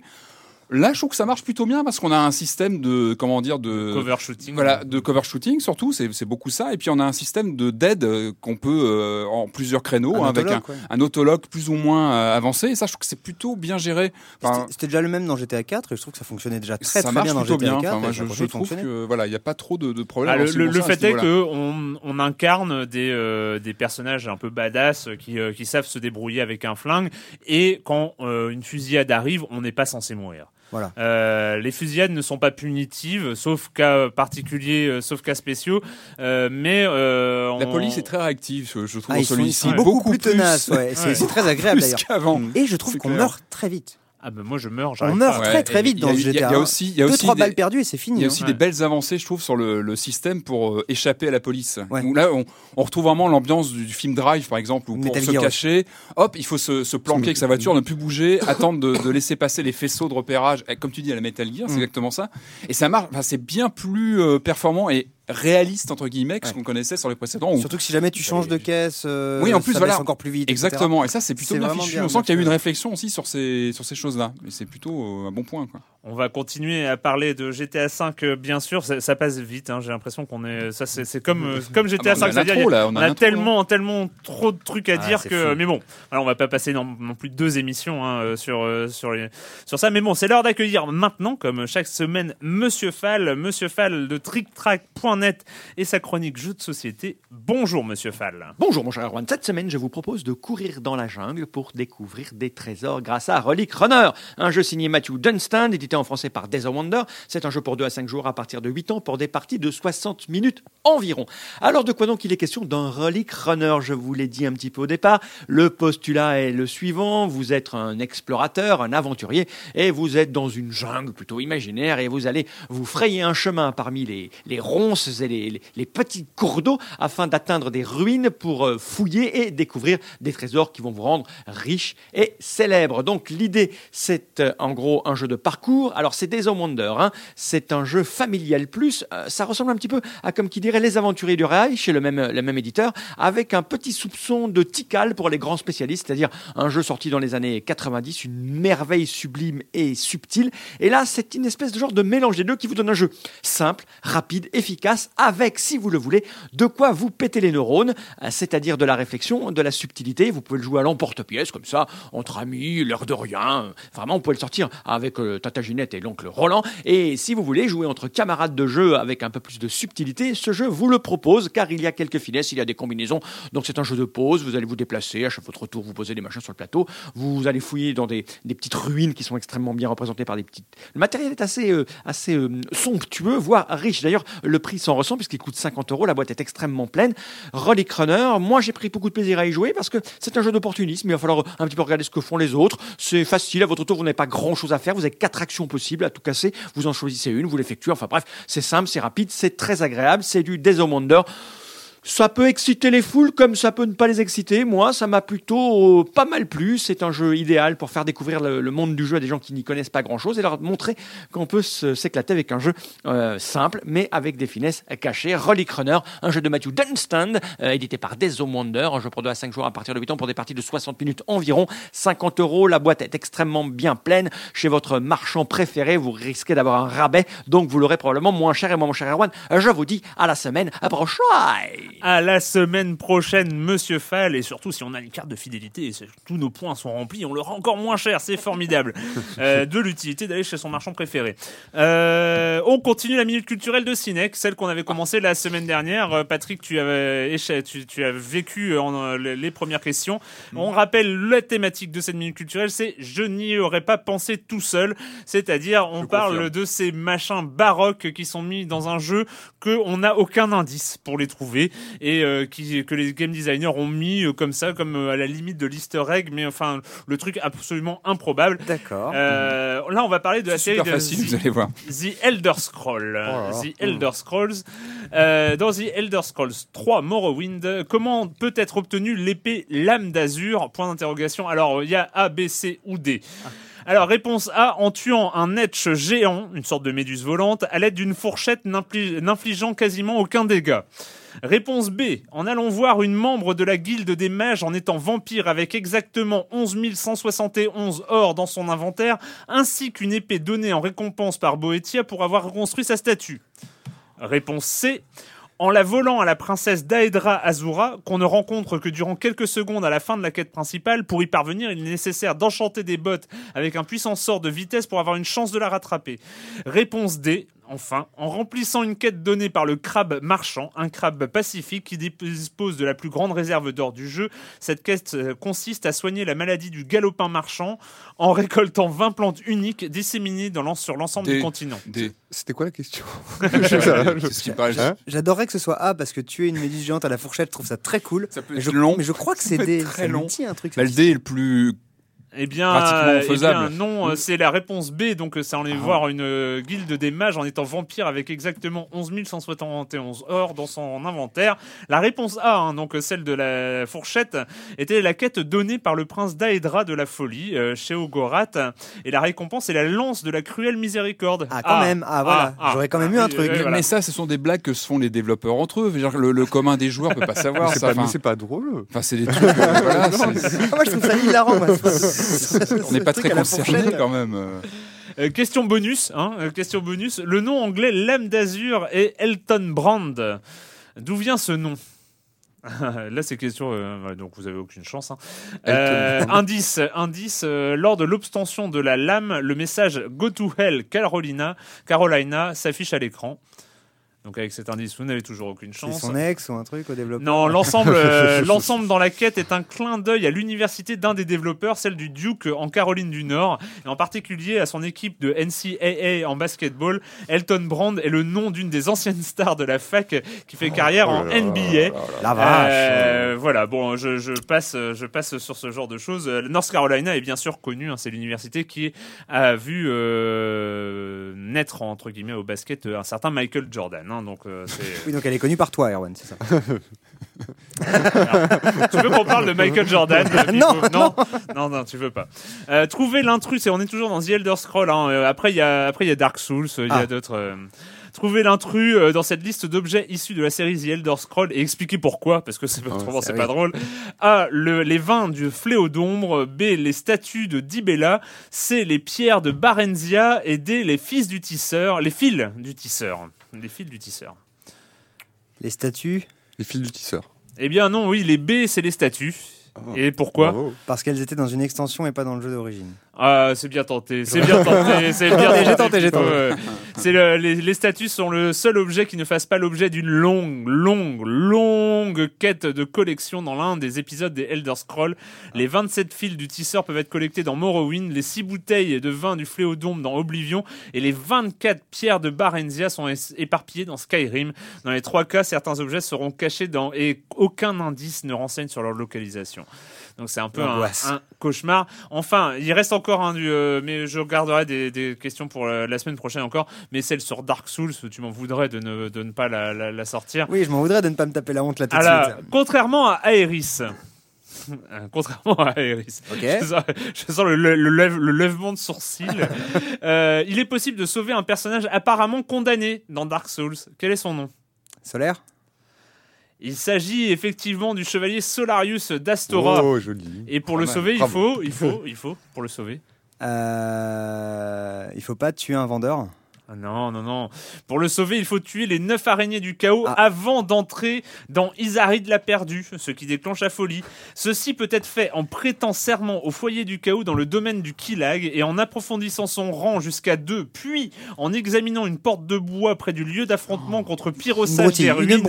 Là, je trouve que ça marche plutôt bien parce qu'on a un système de comment dire de Cover shooting. voilà, de cover shooting surtout, c'est beaucoup ça. Et puis on a un système de dead euh, qu'on peut euh, en plusieurs créneaux Un hein, avec un, ouais. un autolock plus ou moins euh, avancé. Et ça, je trouve que c'est plutôt bien géré. Enfin, C'était- déjà le même dans GTA 4 et je trouve que ça fonctionnait déjà très ça très marche bien dans GTA bien. 4. Enfin, moi, et je, trouve que voilà, il n'y a pas trop de, de problèmes. Ah, le, fait est qu'on on incarne des, euh, des personnages un peu badass qui, euh, qui savent se débrouiller avec un flingue et quand euh, une fusillade arrive, on n'est pas censé mourir. Voilà. Euh, les fusillades ne sont pas punitives, sauf cas particuliers, euh, sauf cas spéciaux. Euh, mais euh, la on- police est très réactive, je, je trouve, Ah, en ils sont, ils celui-ci. sont beaucoup, plus tenaces, ouais. Ouais. C'est c'est très agréable d'ailleurs. qu'avant. Et je trouve C'est qu'on clair. meurt très vite. Ah ben moi je meurs. On meurt pas. très très vite il dans ce il y a- GTA. Il y a aussi, il y a Deux aussi trois des- balles perdues et c'est Il fini. y a hein. aussi Ouais. des belles avancées, je trouve, sur le, le système pour euh, échapper à la police. Ouais. Là, on, on retrouve vraiment l'ambiance du, du film Drive, par exemple, où pour Metal se Gear, cacher, hop, il faut se, se planquer avec sa voiture, ne plus bouger, attendre de, de laisser passer les faisceaux de repérage. Et comme tu dis, à la Metal Gear, c'est Mm. exactement ça. Et ça marche. Enfin, c'est bien plus euh, performant et réaliste entre guillemets que ce qu'on connaissait sur les précédents. Surtout que si jamais tu changes de caisse, euh, Oui, en plus, ça voilà. encore plus vite. etc. Exactement. Et ça, c'est plutôt bien fichu. bien, on sent qu'il y a eu une réflexion aussi sur ces sur ces choses-là. Et c'est plutôt euh, un bon point. Quoi. On va continuer à parler de GTA 5 euh, bien sûr, ça, ça passe vite. hein, J'ai l'impression qu'on est, ça c'est c'est comme euh, comme GTA Ah bah, on 5, a là, on on a trop, tellement tellement trop de trucs à Ah, dire que fou. mais bon, alors on va pas passer non, non plus deux émissions hein, sur sur les, sur ça, mais bon c'est l'heure d'accueillir maintenant comme chaque semaine Monsieur Fall, Monsieur Fall de Et sa chronique jeux de société. Bonjour Monsieur Fall. Bonjour mon cher Erwan, cette semaine je vous propose de courir dans la jungle pour découvrir des trésors grâce à Relic Runner, un jeu signé Matthew Dunstan, édité en français par Desert Wonder. C'est un jeu pour 2 à 5 jours à partir de 8 ans pour des parties de 60 minutes environ. Alors de quoi donc il est question d'un Relic Runner? Je vous l'ai dit un petit peu au départ, le postulat est le suivant, vous êtes un explorateur, un aventurier, et vous êtes dans une jungle plutôt imaginaire et vous allez vous frayer un chemin parmi les, les ronces et les, les- petits cours d'eau afin d'atteindre des ruines pour euh, fouiller et découvrir des trésors qui vont vous rendre riche et célèbre. Donc l'idée, c'est euh, en gros un jeu de parcours. Alors c'est of Wonder, hein. c'est un jeu familial plus. Euh, ça ressemble un petit peu à comme qui dirait Les Aventuriers du Rail chez le même, le même éditeur, avec un petit soupçon de Tikal pour les grands spécialistes, c'est-à-dire un jeu sorti dans les années 90, une merveille sublime et subtile. Et là, c'est une espèce de genre de mélange des deux qui vous donne un jeu simple, rapide, efficace avec, si vous le voulez, de quoi vous péter les neurones, euh, c'est-à-dire de la réflexion, de la subtilité. Vous pouvez le jouer à l'emporte-pièce, comme ça, entre amis, l'air de rien. Vraiment, vous pouvez le sortir avec euh, Tata Ginette et l'oncle Roland. Et si vous voulez jouer entre camarades de jeu avec un peu plus de subtilité, ce jeu vous le propose, car il y a quelques finesses, il y a des combinaisons. Donc c'est un jeu de pause, vous allez vous déplacer, à chaque votre tour, vous posez des machins sur le plateau, vous allez fouiller dans des, des petites ruines qui sont extrêmement bien représentées par des petites... Le matériel est assez, euh, assez euh, somptueux, voire riche. D'ailleurs, le prix s'en ressent puisqu'il coûte 50 euros, la boîte est extrêmement pleine. Relic Runner, moi j'ai pris beaucoup de plaisir à y jouer parce que c'est un jeu d'opportunisme, il va falloir un petit peu regarder ce que font les autres. C'est facile, à votre tour, vous n'avez pas grand chose à faire, vous avez quatre actions possibles à tout casser, vous en choisissez une, vous l'effectuez, enfin bref, c'est simple, c'est rapide, c'est très agréable, c'est du Wonder. Ça peut exciter les foules comme ça peut ne pas les exciter. Moi, ça m'a plutôt euh, pas mal plu. C'est un jeu idéal pour faire découvrir le, monde du jeu à des gens qui n'y connaissent pas grand-chose et leur montrer qu'on peut s'éclater avec un jeu euh, simple, mais avec des finesses cachées. Relic Runner, un jeu de Matthew Dunstan, euh, édité par of Wonder, un jeu pour 2 à 5 jours à partir de 8 ans pour des parties de 60 minutes environ. 50 euros, la boîte est extrêmement bien pleine. Chez votre marchand préféré, vous risquez d'avoir un rabais, donc vous l'aurez probablement moins cher et moins cher Erwan. Je vous dis à la semaine prochaine. À la semaine prochaine, Monsieur Fall, et surtout si on a une carte de fidélité, tous nos points sont remplis, on l'aura encore moins cher, c'est formidable. Euh, de l'utilité d'aller chez son marchand préféré. Euh, on continue la minute culturelle de Cinec, celle qu'on avait commencé la semaine dernière. Euh, Patrick, tu avais tu, tu as vécu en, les premières questions. On rappelle la thématique de cette minute culturelle, c'est je n'y aurais pas pensé tout seul, c'est-à-dire on parle confirme. de ces machins baroques qui sont mis dans un jeu que on n'a aucun indice pour les trouver et euh, qui, que les game designers ont mis euh, comme ça, comme euh, à la limite de l'easter egg, mais enfin le truc absolument improbable. D'accord. Euh, là, on va parler de la série super de facile, The- vous allez voir. The Elder Scroll. là là. The Elder Scrolls. Euh, dans The Elder Scrolls 3 Morrowind, comment peut être obtenue l'épée Lame d'Azur? Point d'interrogation. Alors, il y a A, B, C ou D. Alors, réponse A, en tuant un etch géant, une sorte de méduse volante, à l'aide d'une fourchette n'infligeant quasiment aucun dégât. Réponse B, en allant voir une membre de la guilde des mages en étant vampire avec exactement 11 171 or dans son inventaire, ainsi qu'une épée donnée en récompense par Boetia pour avoir reconstruit sa statue. Réponse C. En la volant à la princesse Daedra Azura, qu'on ne rencontre que durant quelques secondes à la fin de la quête principale, pour y parvenir, il est nécessaire d'enchanter des bottes avec un puissant sort de vitesse pour avoir une chance de la rattraper. Réponse D. Enfin, en remplissant une quête donnée par le crabe marchand, un crabe pacifique qui dispose de la plus grande réserve d'or du jeu, cette quête euh, consiste à soigner la maladie du galopin marchand en récoltant 20 plantes uniques disséminées dans sur l'ensemble Des- du continent. Des... C'était quoi la question Hein J'adorerais que ce soit A parce que tuer une méduse géante à la fourchette, je trouve ça très cool. Ça peut Mais je, long. mais je crois que c'est D. très long. un truc. Bah, le dé est le plus. Eh bien, Pratiquement euh, eh bien, non, c'est la réponse B. Donc, euh, c'est aller voir une euh, guilde des mages en étant vampire avec exactement 11 171 or dans son inventaire. La réponse A, hein, donc euh, celle de la fourchette, était la quête donnée par le prince Daedra de la folie euh, chez Ogorat. Et la récompense est la lance de la cruelle miséricorde. Ah, quand même. Ah, voilà. J'aurais quand même eu un truc. voilà. Mais ça, ce sont des blagues que se font les développeurs entre eux. Le, le commun des joueurs peut pas savoir C'est ça. pas, Enfin, pas drôle. enfin, c'est des trucs. voilà, Ah, moi, je trouve ça hilarant. moi. on n'est pas très concernés quand même. euh. Question bonus, hein, euh, question bonus. Le nom anglais Lame d'Azur est Elton Brand. D'où vient ce nom Là, c'est question, euh, donc vous avez aucune chance. hein. Indice, indice. lors de l'obtention de la lame, le message Go to Hell Carolina, Carolina s'affiche à l'écran. Donc avec cet indice, vous n'avez toujours aucune C'est chance. son ex ou un truc au développement. Non, l'ensemble, euh, l'ensemble dans la quête est un clin d'œil à l'université d'un des développeurs, celle du Duke en Caroline du Nord, et en particulier à son équipe de NCAA en basketball. Elton Brand est le nom d'une des anciennes stars de la fac qui fait carrière en NBA. La vache. Euh, voilà, bon, je, je passe, je passe sur ce genre de choses. Euh, North Carolina est bien sûr connue, hein, c'est l'université qui a vu euh, naître entre guillemets au basket un certain Michael Jordan. Hein, donc euh, c'est. Oui, donc elle est connue par toi, Erwan, c'est ça. tu veux qu'on parle de Michael Jordan euh, Non, non, non, non, tu veux pas. Euh, trouver l'intrus, et on est toujours dans The Elder Scroll. Hein, euh, après, il y a, après, il y a Dark Souls, il y a Ah. d'autres. euh, Trouver l'intrus euh, dans cette liste d'objets issus de la série The Elder Scroll et expliquer pourquoi, parce que c'est c'est c'est pas drôle. A. Le, les vins du fléau d'ombre. B. Les statues de Dibella. C. Les pierres de Barenzia. Et D. Les fils du tisseur. Les fils du tisseur. Les fils du tisseur. Les statues Les fils du tisseur. Eh bien non, oui, les B, c'est les statues. Et pourquoi? Bravo. Parce qu'elles étaient dans une extension et pas dans le jeu d'origine. Ah, c'est bien tenté, c'est bien tenté, c'est bien J'ai tenté. tenté, j'ai tenté. C'est le- les, les statues sont le seul objet qui ne fasse pas l'objet d'une longue, longue, longue quête de collection dans l'un des épisodes des Elder Scrolls. Les 27 fils du tisseur peuvent être collectés dans Morrowind, les 6 bouteilles de vin du Fléodome dans Oblivion et les 24 pierres de Barenzia sont es- éparpillées dans Skyrim. Dans les trois cas, certains objets seront cachés dans et aucun indice ne renseigne sur leur localisation. Donc c'est un peu un, un cauchemar. Enfin, il reste encore un du, euh, mais je garderai des, des questions pour la, la semaine prochaine encore. Mais celle sur Dark Souls, tu m'en voudrais de ne, de ne pas la, la- la sortir. Oui, je m'en voudrais de ne pas me taper la honte là tout de suite. contrairement à Aeris. Contrairement à Aeris, Ok. je sens, je sens le, le, le lève- le lèvement de sourcil. Euh, il est possible de sauver un personnage apparemment condamné dans Dark Souls. Quel est son nom? Solaire? Il s'agit effectivement du chevalier Solarius d'Astora. Oh, joli. Et pour le sauver, il faut, il faut, il faut, pour le sauver. Euh, Il faut pas tuer un vendeur? Ah non, non, non. Pour le sauver, il faut tuer les neuf araignées du chaos Ah. avant d'entrer dans Isarid la perdue, ce qui déclenche la folie. Ceci peut être fait en prêtant serment au foyer du chaos dans le domaine du Kilag et en approfondissant son rang jusqu'à deux, puis en examinant une porte de bois près du lieu d'affrontement contre Une Pyrosage des une ruines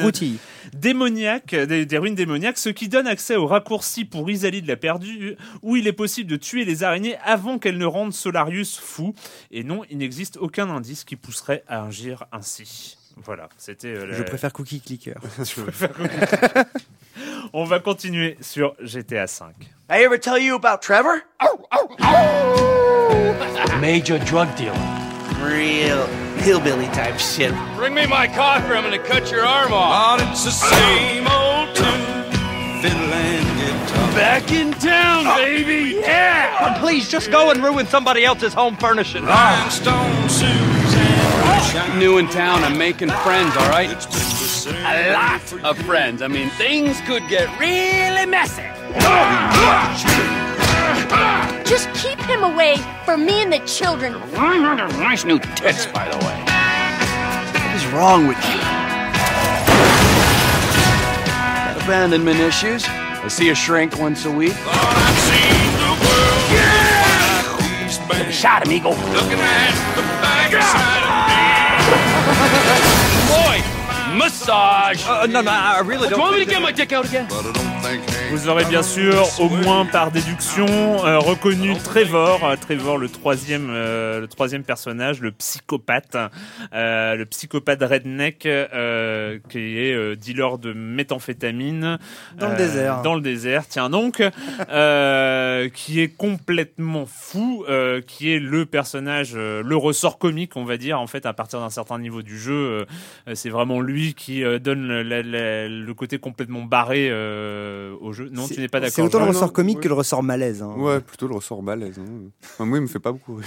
démoniaques, des, des ruines démoniaques, ce qui donne accès au raccourci pour Isalid la perdue, où il est possible de tuer les araignées avant qu'elles ne rendent Solarius fou. Et non, il n'existe aucun indice qui pousserait à agir ainsi. Voilà, c'était. euh, la- Je préfère Cookie Clicker. Je préfère- On va continuer sur GTA V. I ever tell you about Trevor? Major drug dealer. Real hillbilly type shit. Bring me my coffee, I'm gonna cut your arm off. But it's the same old tune, fiddle and guitar. Back in town, baby! Yeah! Please, just go and ruin somebody else's home furnishing. Rhinestone Suzanne, New in town, I'm making friends, all right? it's been the same A lot of friends. I mean, things could get really messy. Just keep him away from me and the children. Nice new tits, by the way. What is wrong with you? Got abandonment issues? I see a shrink once a week. Oh, I've seen yeah! like these bands. Shot him, Eagle. Looking at the backside Boy, massage. Uh, no, no, I really don't. You Want me to get my dick out again? Vous aurez bien sûr, au moins par déduction, euh, reconnu Trevor, euh, Trevor le troisième, euh, le troisième personnage, le psychopathe, le psychopathe redneck qui est dealer de méthamphétamine Dans le désert. Dans le désert, tiens donc, qui est complètement fou, qui est le personnage, le ressort comique, on va dire, en fait, à partir d'un certain niveau du jeu, c'est vraiment lui qui donne le, la- la- le côté complètement barré au jeu. Non, tu n'es pas d'accord. C'est autant le ressort non, comique que le ressort malaise. hein. Ouais, plutôt le ressort balèze. hein. Enfin, moi, il me fait pas beaucoup rire.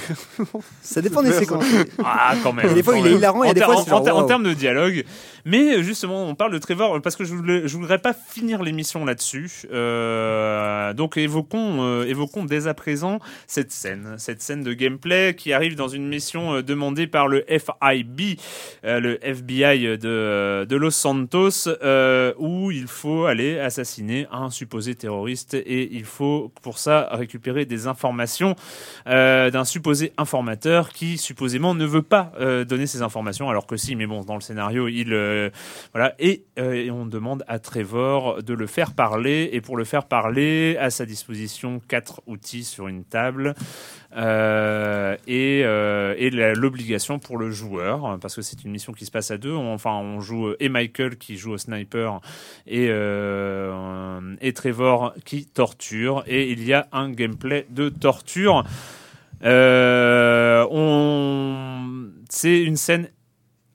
Ça dépend des séquences. Ah, quand même. Des fois, il est hilarant et en des ter- fois, en, en termes de dialogue. Mais justement, on parle de Trevor parce que je voulais, voudrais pas finir l'émission là-dessus. Euh, donc évoquons, euh, évoquons dès à présent cette scène, cette scène de gameplay qui arrive dans une mission euh, demandée par le FIB, euh, le FBI de, Los Santos, euh, où il faut aller assassiner un supposé terroriste et il faut pour ça récupérer des informations euh, d'un supposé informateur qui supposément ne veut pas euh, donner ces informations alors que si mais bon dans le scénario il euh, voilà. Et, euh, et on demande à Trevor de le faire parler. Et pour le faire parler à sa disposition quatre outils sur une table. Euh, et, euh, et l'obligation pour le joueur parce que c'est une mission qui se passe à deux. Enfin on joue et Michael qui joue au sniper et, euh, et Trevor qui torture. Et il y a un gameplay de torture. Euh, on c'est une scène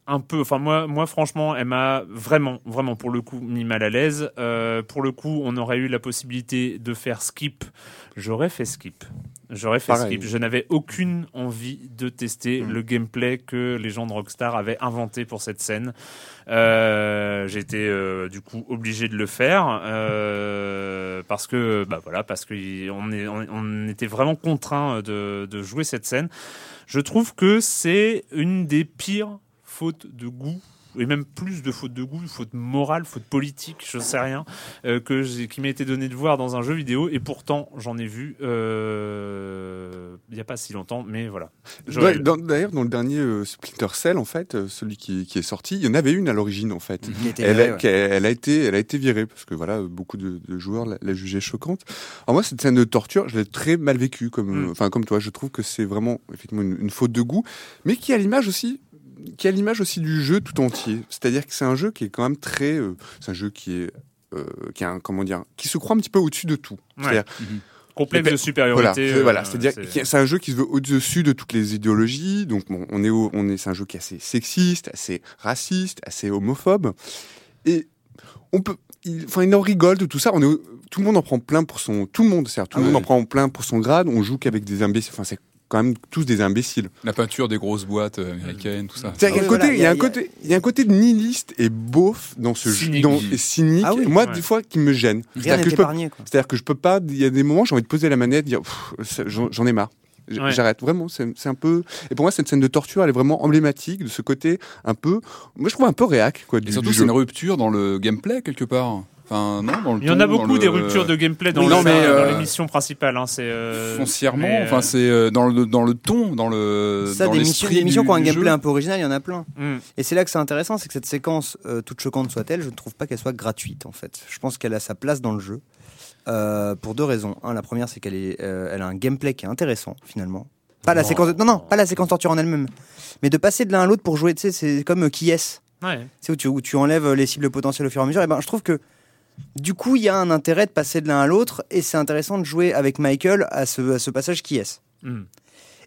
un peu enfin moi moi franchement elle m'a vraiment vraiment pour le coup mis mal à l'aise Euh, pour le coup on aurait eu la possibilité de faire skip j'aurais fait skip J'aurais fait Pareil. skip. Je n'avais aucune envie de tester Mm. le gameplay que les gens de Rockstar avaient inventé pour cette scène. Euh, J'étais euh, du coup obligé de le faire euh, parce que bah voilà parce que on, est, on, on était vraiment contraint de, de jouer cette scène. Je trouve que c'est une des pires fautes de goût et même plus de fautes de goût, fautes morales, fautes politiques, je sais rien, euh, que j'ai- qui m'a été donné de voir dans un jeu vidéo. Et pourtant, j'en ai vu euh, il n'y a pas si longtemps, mais voilà. D'ailleurs, dans le dernier euh, Splinter Cell, en fait, euh, celui qui, qui est sorti, il y en avait une à l'origine, en fait. Elle, virée, a, ouais. qui a- elle a été, elle a été virée parce que voilà, beaucoup de, de joueurs la, la jugeaient choquante. Alors moi, cette scène de torture, je l'ai très mal vécue, comme, Mm. enfin comme toi. Je trouve que c'est vraiment effectivement une, une faute de goût, mais qui a l'image aussi, qui a l'image aussi du jeu tout entier. C'est-à-dire que c'est un jeu qui est quand même très, euh, c'est un jeu qui est, euh, qui a un, comment dire, qui se croit un petit peu au-dessus de tout. Ouais. C'est-à-dire Complexe de supériorité. Voilà, c'est- euh, voilà, c'est-à-dire c'est- que c'est un jeu qui se veut au-dessus de toutes les idéologies. Donc, bon, on est, au- on est, c'est un jeu qui est assez sexiste, assez raciste, assez homophobe. Et on peut, il, enfin, il en rigole de tout ça. On est, tout le monde en prend plein pour son, tout le monde, c'est-à-dire tout le Ah monde ouais. en prend plein pour son grade. On joue qu'avec des imbéciles. Enfin, c'est quand même tous des imbéciles. La peinture des grosses boîtes euh, américaines, tout ça. Oui, côté, voilà, il y a un il y il y a un côté de nihiliste et beauf dans ce jeu, Cynique. dans, et cynique. Ah oui. Moi, Ouais. des fois, qui me gêne. Rien C'est-à-dire que je peux, que je pas. Il y a des moments, j'ai envie de poser la manette, dire j'en ai marre. Ouais. J'arrête vraiment. C'est c'est un peu. Et pour moi, cette scène de torture, elle est vraiment emblématique de ce côté un peu. Moi, je trouve un peu réac, quoi. Et surtout, c'est une rupture dans le gameplay quelque part. Enfin, non, dans le Il y en a ton, beaucoup le- des ruptures de gameplay dans Oui, le- non, mais, dans euh, l'émission principale. Hein, c'est euh, foncièrement. mais, euh, Enfin, c'est euh, dans le dans le ton, dans le Ça, dans des missions, l'esprit des missions du- qui ont un gameplay jeu. un peu original, il y en a plein. hmm. Et c'est là que c'est intéressant, c'est que cette séquence, euh, toute choquante soit-elle, je ne trouve pas qu'elle soit gratuite en fait. Je pense qu'elle a sa place dans le jeu euh, pour deux raisons. Un, la première, c'est qu'elle est, euh, elle a un gameplay qui est intéressant finalement. Pas la Non. séquence, de- non non, pas la séquence torture en elle-même, mais de passer de l'un à l'autre pour jouer. Tu sais, c'est comme euh, qui est Ouais. c'est où tu, où tu enlèves les cibles potentielles au fur et à mesure. Et ben, je trouve que du coup, il y a un intérêt de passer de l'un à l'autre, et c'est intéressant de jouer avec Michael à ce, à ce passage qui est. Hmm.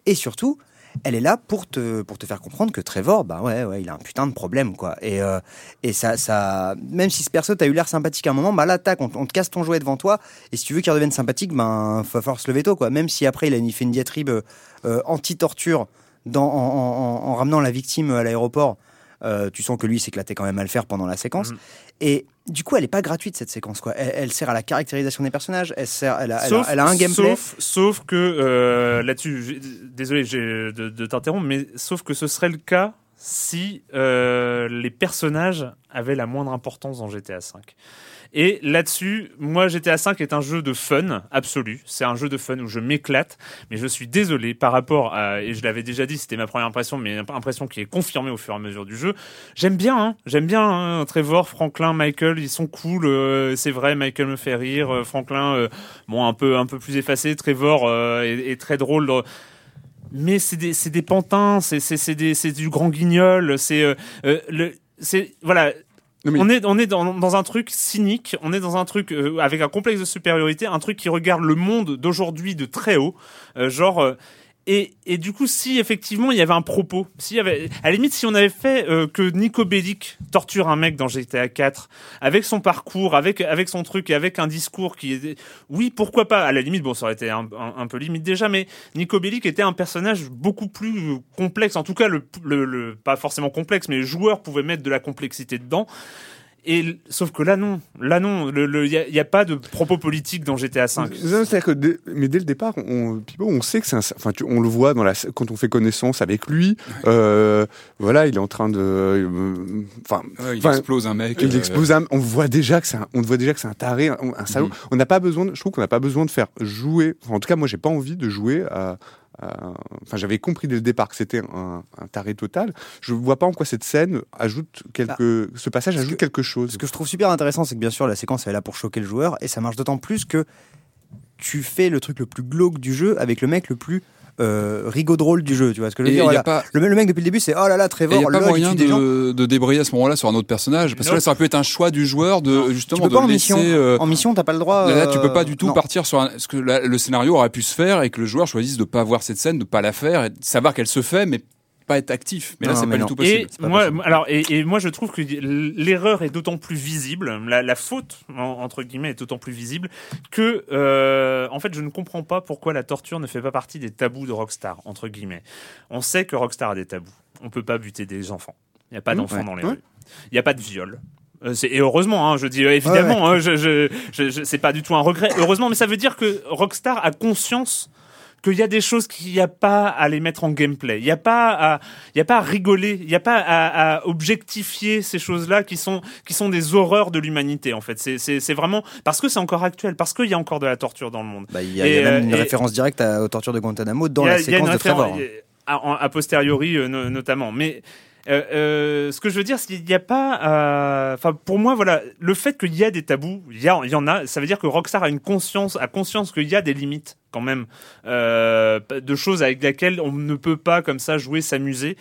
Et surtout, elle est là pour te, pour te faire comprendre que Trevor, bah ouais, ouais, il a un putain de problème, quoi. Et, euh, et ça, ça, même si ce perso t'a eu l'air sympathique à un moment, bah là, tac, on, on te casse ton jouet devant toi, et si tu veux qu'il redevienne sympathique, ben, falloir se lever tôt, quoi. Même si après, il a fait une diatribe euh, anti-torture en, en- en- en ramenant la victime à l'aéroport, euh, tu sens que lui s'éclatait quand même à le faire pendant la séquence. Mhm. Et du coup, elle est pas gratuite cette séquence, quoi. Elle, elle sert à la caractérisation des personnages, elle, sert, elle, a, elle a- Sauf, elle a un gameplay. sauf, sauf que euh, là-dessus, désolé de, de t'interrompre, mais sauf que ce serait le cas si euh, les personnages avaient la moindre importance dans GTA V. Et là-dessus, moi, GTA V est un jeu de fun absolu. C'est un jeu de fun où je m'éclate, mais je suis désolé par rapport à, et je l'avais déjà dit, c'était ma première impression, mais une impression qui est confirmée au fur et à mesure du jeu. J'aime bien, hein, j'aime bien hein, Trevor, Franklin, Michael, ils sont cool. euh, c'est vrai, Michael me fait rire, euh, Franklin, euh, bon, un peu, un peu plus effacé. Trevor est, très drôle. Mais c'est des, des pantins, c'est, du grand guignol, c'est, euh, euh, voilà. On est, on est dans, dans un truc cynique, on est dans un truc euh, avec un complexe de supériorité, un truc qui regarde le monde d'aujourd'hui de très haut, euh, genre. Et, et du coup, si effectivement il y avait un propos, s'il y avait, à la limite, si on avait fait euh, que Nico Bellic torture un mec dans GTA 4 avec son parcours, avec avec son truc avec un discours qui est, oui, pourquoi pas? À la limite, bon, ça aurait été un, peu limite déjà, mais Nico Bellic était un personnage beaucoup plus euh, complexe. En tout cas, le, le, le- pas forcément complexe, mais les joueurs pouvaient mettre de la complexité dedans. Et sauf que là non, là non, il le, y, a, pas de propos politique dans GTA 5. Non, C'est-à-dire que dès- mais dès le départ, on, Pipo, on sait que c'est un, enfin, tu- on le voit dans la, quand on fait connaissance avec lui. euh, voilà, il est en train de, euh, enfin, Ouais, il explose un mec. il euh, explose un- on voit déjà que c'est un, on voit déjà que c'est un taré, un, un salaud. Mhm. On n'a pas besoin, de- je trouve qu'on n'a pas besoin de faire jouer. enfin, en tout cas, moi, j'ai pas envie de jouer à. À- Enfin, j'avais compris dès le départ que c'était un, un taré total. Je vois pas en quoi cette scène ajoute quelque, ce passage ajoute que- quelque chose. Ce que je trouve super intéressant, c'est que bien sûr, la séquence elle est là pour choquer le joueur, et ça marche d'autant plus que tu fais le truc le plus glauque du jeu avec le mec le plus euh, rigaud drôle du jeu. Tu vois ce que je veux Et dire il voilà. pas, le, le mec depuis le début, c'est oh là là, Trevor, y a pas lol, il moyen gens. de, de débrayer à ce moment-là sur un autre personnage parce que là ça aurait pu être un choix du joueur de Tu justement peux de pas en laisser mission. euh, En mission, t'as pas le droit. Là, là, tu peux pas euh, du tout non. partir sur un... Parce que là, le scénario aurait pu se faire et que le joueur choisisse de pas voir cette scène, de pas la faire et de savoir qu'elle se fait, mais pas être actif. Mais là, Non, c'est mais pas non. du tout possible. Et C'est moi, possible. alors, et, et moi, je trouve que l'erreur est d'autant plus visible, la, la faute en- entre guillemets est d'autant plus visible que, euh, en fait, je ne comprends pas pourquoi la torture ne fait pas partie des tabous de Rockstar entre guillemets. On sait que Rockstar a des tabous. On peut pas buter des enfants. Il n'y a pas Mmh, d'enfants ouais. dans les Ouais. rues. Il n'y a pas de viol. Euh, c'est- et heureusement, hein, je dis euh, évidemment, hein, je, je, je, je- c'est pas du tout un regret. Heureusement, mais ça veut dire que Rockstar a conscience qu'il y a des choses qu'il n'y a pas à les mettre en gameplay. Il n'y a pas à, il y a pas à rigoler. Il n'y a pas à, à objectifier ces choses-là qui sont, qui sont des horreurs de l'humanité, en fait. C'est, vraiment, parce que c'est encore actuel, parce qu'il y a encore de la torture dans le monde. Bah, il y a, y même une euh, et- référence directe à- aux tortures de Guantanamo dans a- la séquence de Trevor. hein. euh, A, a posteriori euh, no- notamment. Mais euh, euh, ce que je veux dire, c'est qu'il n'y a pas. euh, Enfin, pour moi, voilà, le fait qu'il y a des tabous, il y, y en a. Ça veut dire que Rockstar a une conscience, a conscience qu'il y a des limites quand même, euh, de choses avec lesquelles on ne peut pas comme ça jouer, s'amuser.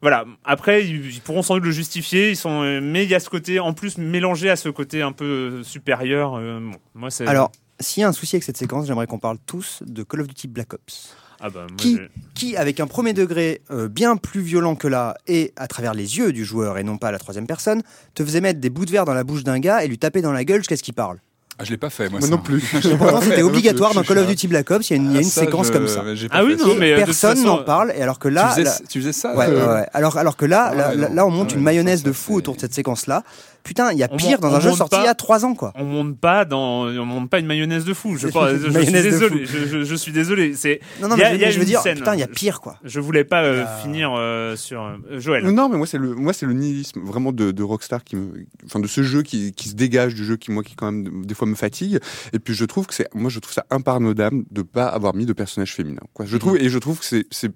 Voilà. Après, ils, pourront sans doute le justifier. Ils sont, euh, mais il y a ce côté, en plus, mélangé à ce côté un peu euh, supérieur. euh, bon, moi, c'est. Alors, s'il y a un souci avec cette séquence, j'aimerais qu'on parle tous de Call of Duty Black Ops. Ah bah, moi, qui, qui, avec un premier degré euh, bien plus violent que là, et à travers les yeux du joueur et non pas à la troisième personne, te faisait mettre des bouts de verre dans la bouche d'un gars et lui taper dans la gueule jusqu'à ce qu'il parle. Ah, je l'ai pas fait, moi. Moi ça. non plus. C'était obligatoire dans Call of Duty Black Ops, il y a une, il y a Ah, une ça, séquence je- comme ça. Ah oui, non, mais euh, Personne façon, n'en parle, et alors que là, tu, faisais, là- tu faisais ça Ouais, euh, ouais, ouais. Alors, alors que là, Ah là, on monte Ah une mayonnaise ça, de fou autour de cette séquence-là. Putain, il y a pire dans on un jeu sorti pas- il y a 3 ans, quoi. on monte pas dans on monte pas une mayonnaise de fou je, pense- suis désolé je, je- je suis désolé c'est Non, non, il y a- mais il y a je, veux dire, scène. putain, il y a pire, quoi. je voulais pas euh, Il y a- finir euh, sur euh, Joël Non, mais moi c'est le moi c'est le nihilisme vraiment de, de Rockstar qui me enfin de ce jeu qui, qui se dégage du jeu qui moi qui quand même des fois me fatigue et puis je trouve que c'est moi je trouve ça impardonnable de pas avoir mis de personnage féminin quoi. Je trouve et je trouve que c'est c'est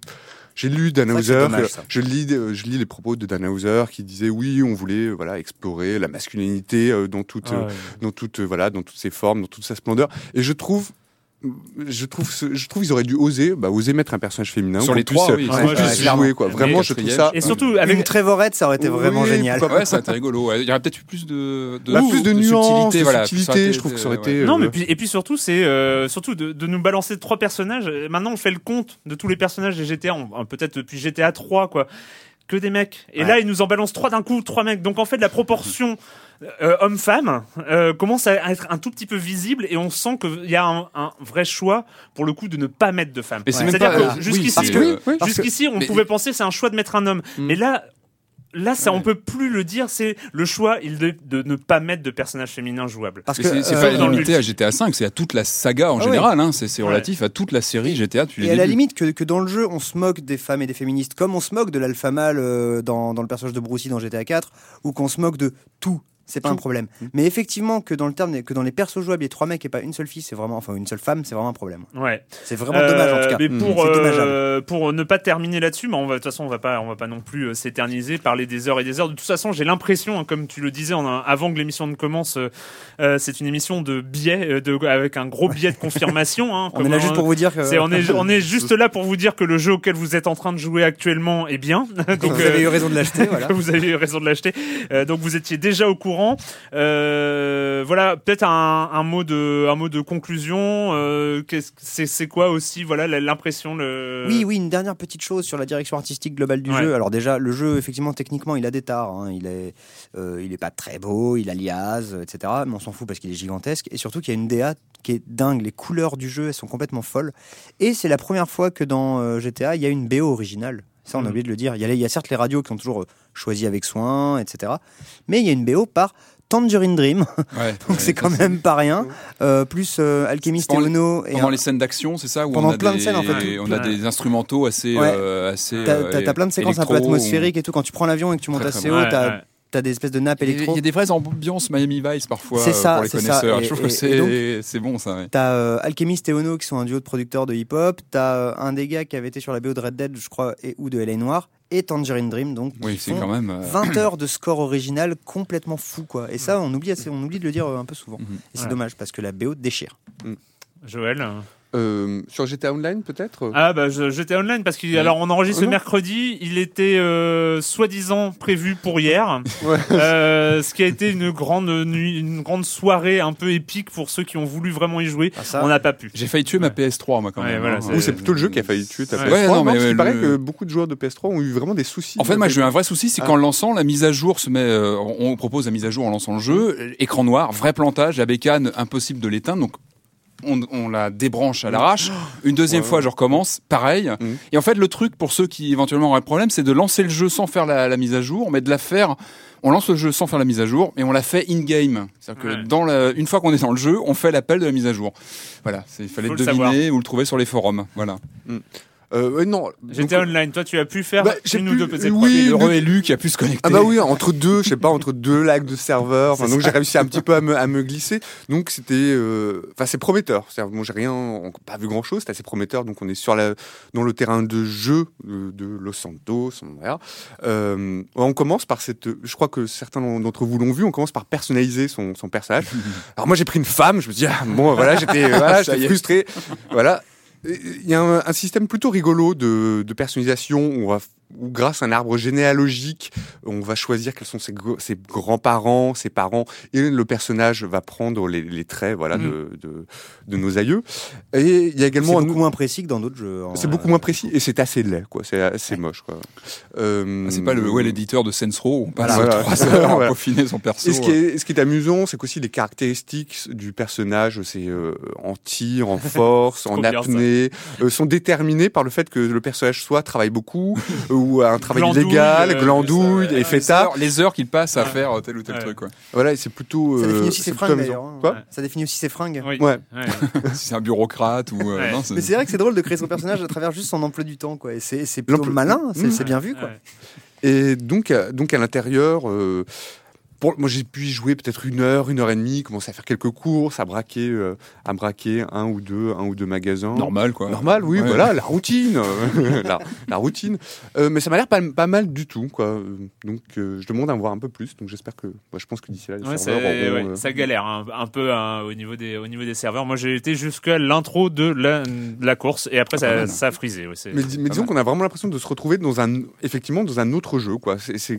j'ai lu Dan C'est vrai que c'est Hauser, dommage, ça. je lis euh, je lis les propos de Dan Hauser qui disait oui, on voulait euh, voilà explorer la masculinité euh, dans toute Ah euh, ouais. dans toute euh, voilà dans toutes ses formes, dans toute sa splendeur et je trouve je trouve ce- je trouve ils auraient dû oser bah, oser mettre un personnage féminin Sur les trois, oui, puisse jouer, quoi. Vraiment je trouve ça et surtout Une avec Trévorette, ça aurait été vraiment Oui, génial. Ouais, ça a été rigolo. ouais. Il y aurait peut-être eu plus de, de, Bah, plus de nuances, subtilité, de voilà. subtilité, aurait été- je trouve que ça aurait ouais. été, non euh, mais puis et puis surtout c'est euh, surtout de, de nous balancer trois personnages maintenant on fait le compte de tous les personnages des GTA peut-être depuis GTA 3 quoi que des mecs et Ouais. là ils nous en balancent trois d'un coup trois mecs donc en fait la proportion euh, homme-femme euh, commence à être un tout petit peu visible et on sent qu'il y a un, un vrai choix pour le coup de ne pas mettre de Ouais. même c'est-à-dire pas- que jusqu'ici euh, oui, jusqu'ici on mais- pouvait penser c'est un choix de mettre un homme Mm. mais là Là, ça, on peut plus le dire. C'est le choix il de, de ne pas mettre de personnages féminins jouables. Parce Mais que c'est euh, pas limité à. GTA 5, c'est à toute la saga en Ah général. Hein. C'est Ouais. relatif à toute la série GTA depuis Et les à la limite que, que dans le jeu, on se moque des femmes et des féministes, comme on se moque de l'alpha mâle euh, dans, dans le personnage de Brucey dans GTA 4, ou qu'on se moque de tout. C'est pas un problème. Mais effectivement, que dans le terme, que dans les persos jouables, il y ait trois mecs et pas une seule fille, c'est vraiment, enfin une seule femme, c'est vraiment un problème. Ouais. C'est vraiment dommage en tout Euh, cas. Mais Mm. pour, euh, pour ne pas terminer là-dessus, mais on va, de toute façon, on va pas, on va pas non plus euh, s'éterniser, parler des heures et des heures. De toute façon, j'ai l'impression, hein, comme tu le disais en, avant que l'émission ne commence, euh, c'est une émission de biais, de, avec un gros biais de confirmation. hein, On est là juste pour vous dire que on, est, on est juste là pour vous dire que le jeu auquel vous êtes en train de jouer actuellement est bien. donc, vous avez eu raison de l'acheter. Voilà. vous avez eu raison de l'acheter. Donc vous étiez déjà au courant. Euh, voilà, peut-être un, un mot de un mot de conclusion. Euh, c'est quoi aussi voilà l'impression le. Oui, oui, une dernière petite chose sur la direction artistique globale du Ouais. jeu. Alors déjà, le jeu, effectivement, techniquement, il a des tares. hein. Il est, euh, il est pas très beau, il a liase, etc. Mais on s'en fout parce qu'il est gigantesque. Et surtout qu'il y a une DA qui est dingue. Les couleurs du jeu, elles sont complètement folles. Et c'est la première fois que dans GTA, il y a une BO originale. Ça, on a Mhm. oublié de le dire. Il y, a, les- il y a certes les radios qui sont toujours euh, choisies avec soin, etc. Mais il y a une BO par Tangerine Dream. Ouais. Donc c'est quand même pas rien. Euh, plus euh, Alchemist et Pendant les- Ono. Et Pendant un- les scènes d'action, c'est ça où Pendant on a plein de scènes, en fait. On a des instrumentaux assez, Ouais. euh, assez. T'as euh, plein de séquences un peu atmosphériques et tout. Quand tu prends l'avion et que tu montes Très, assez haut, Ouais, t'as ouais. T'as des espèces de nappes électro. il y a des vraies ambiances Miami Vice parfois C'est euh, ça, pour les c'est ça. connaisseurs. Et- Je trouve que et- c'est c'est bon ça. ouais. T'as euh, Alchemist et Ono qui sont un duo de producteurs de hip-hop. T'as euh, un des gars qui avait été sur la BO de Red Dead, je crois, et, ou de LA Noir. Et Tangerine Dream, donc. Oui, qui c'est font quand même. euh, 20 heures de score original complètement fou, quoi. Et ça, on oublie, assez- on oublie de le dire euh, un peu souvent. Mhm. Et c'est Ouais. dommage parce que la BO déchire. Joël. Euh, sur GTA Online peut-être? Ah bah je- j'étais online parce qu'il alors on enregistre Oh le non. mercredi, il était euh, soi-disant prévu pour hier, Ouais. Euh, ce qui a été une grande nuit, une grande soirée un peu épique pour ceux qui ont voulu vraiment y jouer. Ah, ça, On n'a pas pu. J'ai failli tuer ma PS3 moi quand Ouais, même. voilà, hein. c'est- Ou c'est plutôt le jeu qui a failli tuer ta Ouais. PS3. Ouais, non, non, mais parce qu'il le- paraît que beaucoup de joueurs de PS3 ont eu vraiment des soucis. En fait, moi, j'ai eu un vrai souci, c'est Ah. qu'en lançant la mise à jour se met, euh, on propose la mise à jour en lançant le jeu, écran noir, vrai plantage, la bécane, impossible de l'éteindre, donc on, on la débranche à l'arrache. Une deuxième Ouais. fois, je recommence, pareil. Mhm. Et en fait, le truc pour ceux qui éventuellement auraient le problème, c'est de lancer le jeu sans faire la, la mise à jour, mais de la faire. On lance le jeu sans faire la mise à jour, et on la fait in-game. C'est-à-dire que Ouais. dans la, une fois qu'on est dans le jeu, on fait l'appel de la mise à jour. Voilà, il fallait Faut le le savoir. deviner ou le trouver sur les forums. Voilà. Euh, non. J'étais online. Toi, tu as pu faire Bah, une pu- ou deux petites oui, Heureux mais- élu qui a pu se connecter. Ah bah oui, entre deux, je sais pas, entre deux lags de serveurs. Enfin, donc j'ai réussi un petit peu à me, à me glisser. Donc c'était, euh, enfin c'est prometteur. C'est-à-dire, bon, j'ai rien, on- pas vu grand chose. C'est assez prometteur. Donc on est sur la, dans le terrain de jeu de, de Los Santos. Euh, on commence par cette, je crois que certains d'entre vous l'ont vu. On commence par personnaliser son, son personnage. Alors moi j'ai pris une femme. Je me dis ah, bon voilà, j'étais, voilà, frustré. Voilà. Il y a un, système plutôt rigolo de, personnalisation où, où grâce à un arbre généalogique, on va choisir quels sont ses, gr- ses grands-parents, ses parents, et le personnage va prendre les, les traits voilà, Mm. de, de, de nos aïeux. Et il y a C'est également un, beaucoup moins précis que dans d'autres jeux. hein. c'est beaucoup moins précis et c'est assez laid, quoi. C'est assez moche, quoi. Euh, Ah, C'est pas le ouais, l'éditeur de Saints Row, on passe Voilà. trois heures à peaufiner son perso. Et ce qui est, ce qui est amusant, c'est qu'aussi les caractéristiques du personnage, c'est euh, en tir, en force, en apnée, euh, sont déterminées par le fait que le personnage soit travaille beaucoup ou a un travail Glandouille, illégal, euh, glandouille ça, et ouais, fait les tard. heures, les heures qu'il passe à Ouais. faire tel ou tel Ouais. truc. Quoi. Voilà, c'est plutôt. Ça euh, définit aussi ses fringues. Quoi Ouais. Ça définit aussi ses fringues. Oui. Ouais. Ouais. si c'est un bureaucrate ou. euh, Ouais. non, Mais c'est vrai que c'est drôle de créer son personnage à travers juste son emploi du temps, quoi. Et c'est plutôt malin, c'est Mmh. c'est bien vu, quoi. Ouais. Et donc, à- donc à l'intérieur, euh, pour, moi j'ai pu y jouer peut-être une heure, une heure et demie, commencer à faire quelques courses, à braquer, euh, à braquer un ou deux, un ou deux magasins. normal quoi. Normal, oui, Ouais. voilà, la routine, la, la routine. Euh, mais ça m'a l'air pas, pas mal du tout, quoi. Donc, euh, je demande à en voir un peu plus. Donc, j'espère que, moi, je pense que d'ici là, les Ouais, serveurs c'est- auront, ouais, euh, ça galère hein, un peu hein, au, niveau des, au niveau des serveurs. Moi, j'ai été jusqu'à l'intro de la, de la course et après, Ah, ça, a frisé. Mais, mais disons qu'on a vraiment l'impression de se retrouver dans un, effectivement, dans un autre jeu, quoi. C'est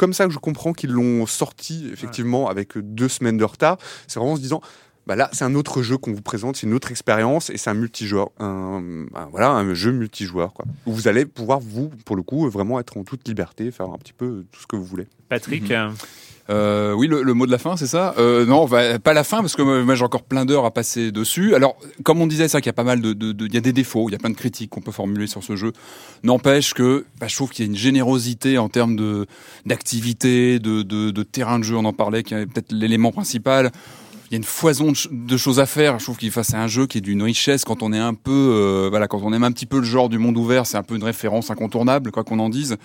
comme ça que je comprends qu'ils l'ont sorti, effectivement, avec deux semaines de retard. C'est vraiment en se disant, bah là, c'est un autre jeu qu'on vous présente, c'est une autre expérience et c'est un multijoueur, un, un- voilà, un jeu multijoueur, quoi. Où vous allez pouvoir, vous, pour le coup, vraiment être en toute liberté, faire un petit peu tout ce que vous voulez. Patrick, Mhm. euh, Euh, oui, le, le mot de la fin, c'est ça? Euh, Non, bah, pas la fin, parce que moi, moi, j'ai encore plein d'heures à passer dessus. Alors, comme on disait, c'est vrai qu'il y a pas mal de, de, de- il y a des défauts, il y a plein de critiques qu'on peut formuler sur ce jeu. N'empêche que, bah, je trouve qu'il y a une générosité en termes de d'activité, de, de, de terrain de jeu. On en parlait, qui est peut-être l'élément principal. Il y a une foison de, ch- de choses à faire. Je trouve qu'il face à un jeu qui est d'une richesse quand on est un peu, euh, voilà, quand on aime un petit peu le genre du monde ouvert, c'est un peu une référence incontournable, quoi qu'on en dise.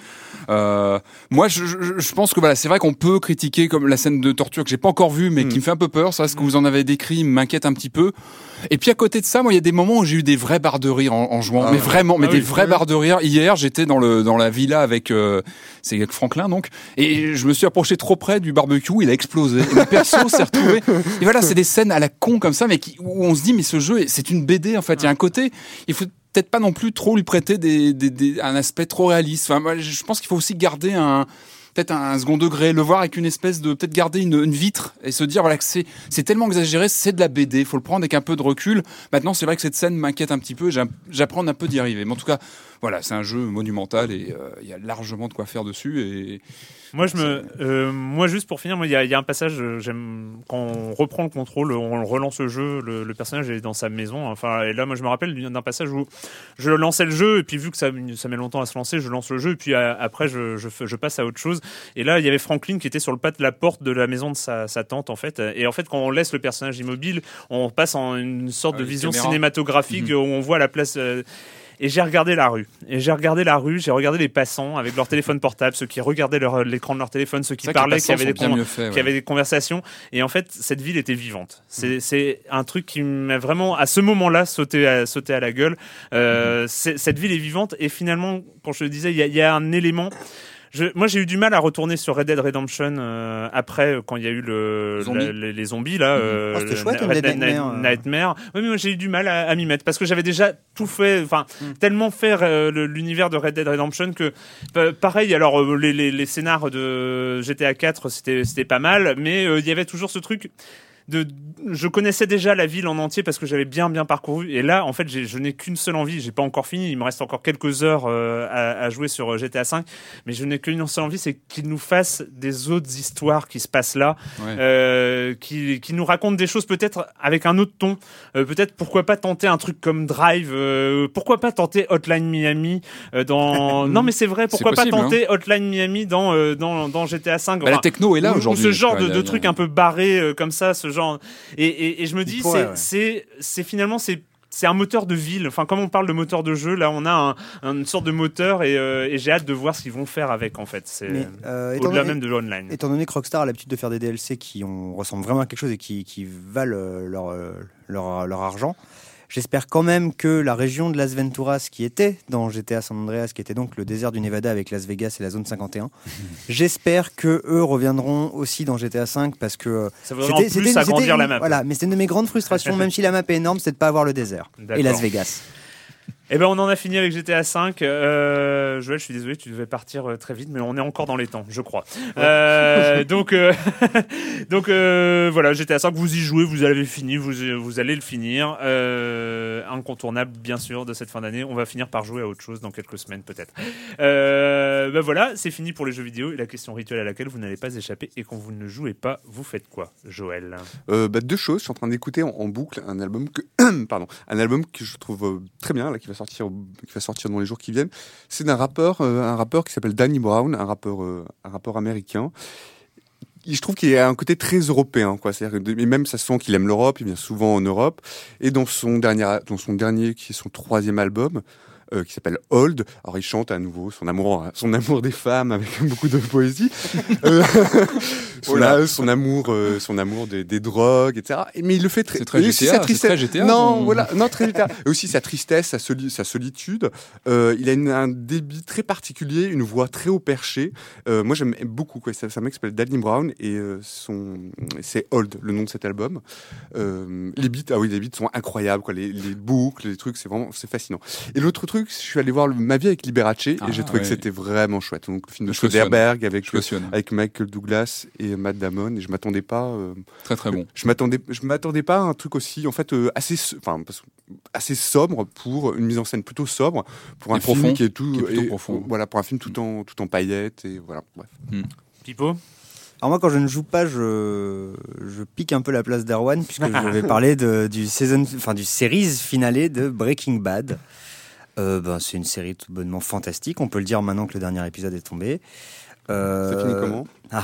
Euh, moi, je, je, je pense que voilà, c'est vrai qu'on peut critiquer comme la scène de torture que j'ai pas encore vue, mais Mm. qui me fait un peu peur. Ça, ce que vous en avez décrit m'inquiète un petit peu. Et puis à côté de ça, moi, il y a des moments où j'ai eu des vrais barres de rire en, en jouant, Ah mais vraiment, mais Ah des oui, vrais oui. barres de rire. Hier, j'étais dans le dans la villa avec euh, c'est avec Franklin donc, et je me suis approché trop près du barbecue, il a explosé. Et le perso s'est retrouvé. Et voilà, c'est des scènes à la con comme ça, mais qui, où on se dit mais ce jeu, c'est une BD en fait. Il y a un côté, il faut peut-être pas non plus trop lui prêter des, des, des- un aspect trop réaliste. Enfin, moi, je pense qu'il faut aussi garder un peut-être un second degré, le voir avec une espèce de peut-être garder une, une vitre et se dire voilà que c'est c'est tellement exagéré, c'est de la BD, il faut le prendre avec un peu de recul. Maintenant, c'est vrai que cette scène m'inquiète un petit peu, j'apprends un peu d'y arriver. Mais en tout cas, voilà, c'est un jeu monumental et euh, il y a largement de quoi faire dessus et moi, je me, euh, moi, juste pour finir, il y, a- il y a un passage, euh, j'aime quand on reprend le contrôle, on relance le jeu, le, le personnage est dans sa maison. Enfin, et là, moi, je me rappelle d'un passage où je lançais le jeu et puis vu que ça, ça met longtemps à se lancer, je lance le jeu et puis après, je, je, fais- je passe à autre chose. Et là, il y avait Franklin qui était sur le pas de la porte de la maison de sa, sa tante, en fait. Et en fait, quand on laisse le personnage immobile, on passe en une sorte Ah de vision cinématographique où on voit la place. euh, et j'ai regardé la rue. Et j'ai regardé la rue, j'ai regardé les passants avec leur téléphone portable, ceux qui regardaient leur- l'écran de leur téléphone, ceux qui parlaient, qui avaient, des qui avaient conversations. Et en fait, cette ville était vivante. Mm. C'est un truc qui m'a vraiment, à ce moment-là, sauté à, sauté à la gueule. Euh, c'est- Cette ville est vivante. Et finalement, quand je le disais, il y, y a un élément. Je, moi, j'ai eu du mal à retourner sur Red Dead Redemption euh, après, euh, quand il y a eu le, Zombies. la- les, les zombies là. euh, Oh, chouette, Red Red Dead Nightmare, euh. Nightmare. Oui, mais moi, j'ai eu du mal à, à m'y mettre parce que j'avais déjà tout fait, enfin, Mm. tellement fait euh, l'univers de Red Dead Redemption que pa- pareil. Alors, les, les, les scénars de GTA 4, c'était c'était pas mal, mais il y avait toujours ce truc de, je connaissais déjà la ville en entier parce que j'avais bien bien parcouru. Et là, en fait, je n'ai qu'une seule envie. J'ai pas encore fini. Il me reste encore quelques heures euh, à, à jouer sur GTA 5, mais je n'ai qu'une seule envie, c'est qu'il nous fasse des autres histoires qui se passent là, Ouais. euh, qui, qui nous racontent des choses peut-être avec un autre ton. Euh, peut-être pourquoi pas tenter un truc comme Drive. euh, pourquoi pas tenter Hotline Miami euh, dans. non, mais c'est vrai. Pourquoi possible, pas tenter Hotline Miami dans euh, dans, dans GTA 5 Bah, la techno est là ou- ou aujourd'hui. ce genre de, de trucs un peu barrés euh, comme ça, ce genre. Et, et, et je me dis, c'est ouais. finalement c'est c'est un moteur de ville. Enfin, comme on parle de moteur de jeu, là, on a un, une sorte de moteur et, euh, et j'ai hâte de voir ce qu'ils vont faire avec, en fait. C'est euh, au-delà même de l'online. Étant donné que Rockstar a l'habitude de faire des DLC qui ont, ressemblent vraiment à quelque chose et qui, qui valent euh, leur, euh, leur, leur argent, j'espère quand même que la région de Las Venturas qui était dans GTA San Andreas, qui était donc le désert du Nevada avec Las Vegas et la zone 51, j'espère que eux reviendront aussi dans GTA 5 parce que euh, Ça voudrait en plus c'était- agrandir c'était la une- map. Voilà, mais c'est une de mes grandes frustrations, même si la map est énorme, c'est de pas avoir le désert et. Las Vegas. Eh ben, on en a fini avec GTA 5. Euh, Joël, je suis désolé, tu devais partir euh, très vite, mais on est encore dans les temps, je crois. Euh, donc, euh, donc euh, voilà, GTA 5, vous y jouez, vous avez fini, vous, vous allez le finir. Euh, incontournable, bien sûr, de cette fin d'année. On va finir par jouer à autre chose dans quelques semaines, peut-être. Euh, ben voilà, c'est fini pour les jeux vidéo. Et la question rituelle à laquelle vous n'allez pas échapper et quand vous ne jouez pas, vous faites quoi, Joël? Euh, bah, deux choses. Je suis en train d'écouter en, en boucle un album que, pardon, un album que je trouve très bien, là, qui va sortir, qui va sortir dans les jours qui viennent. C'est d'un rappeur, euh, un rappeur qui s'appelle Danny Brown, un rappeur, euh, un rappeur américain. Je trouve qu'il a un côté très européen, quoi. C'est-à-dire, et même ça se sent qu'il aime l'Europe. Il vient souvent en Europe. Et dans son dans son dernier, qui est son troisième album. Euh, qui s'appelle Old. Alors il chante à nouveau son amour, son amour des femmes avec beaucoup de poésie, Euh, son, là. a- son amour, euh, son amour des, des drogues, etc. Et- Mais il le fait très. C'est très GTA, sa tristesse- très GTA, Non, ton- voilà, non très GTA. Et aussi sa tristesse, sa, soli- sa solitude. Euh, il a une- un débit très particulier, une voix très haut perché. Moi j'aime beaucoup. Quoi. C'est c'est un mec qui s'appelle Danny Brown et son, c'est Old, le nom de cet album. Les beats, ah oui, les beats sont incroyables. Quoi. Les, les boucles, les trucs, c'est vraiment, c'est fascinant. Et l'autre truc, je suis allé voir le- Ma vie avec Liberace et Ah, j'ai trouvé que c'était vraiment chouette. Donc le film de. Soderbergh avec avec Michael Douglas et Matt Damon et je m'attendais pas euh, Très très bon. je m'attendais je m'attendais pas à un truc aussi en fait euh, assez enfin assez sobre pour une mise en scène plutôt sobre pour Et un film profond, qui est tout qui est plutôt et- profond. voilà pour un film tout en tout en paillettes et voilà bref. Pipo? Alors moi, quand je ne joue pas, je, je pique un peu la place d'Erwan puisque je vais parler de, du saison, enfin du series finale de Breaking Bad. Euh, ben, c'est une série tout bonnement fantastique. On peut le dire maintenant que le dernier épisode est tombé. Euh, Ça finit comment? Ah,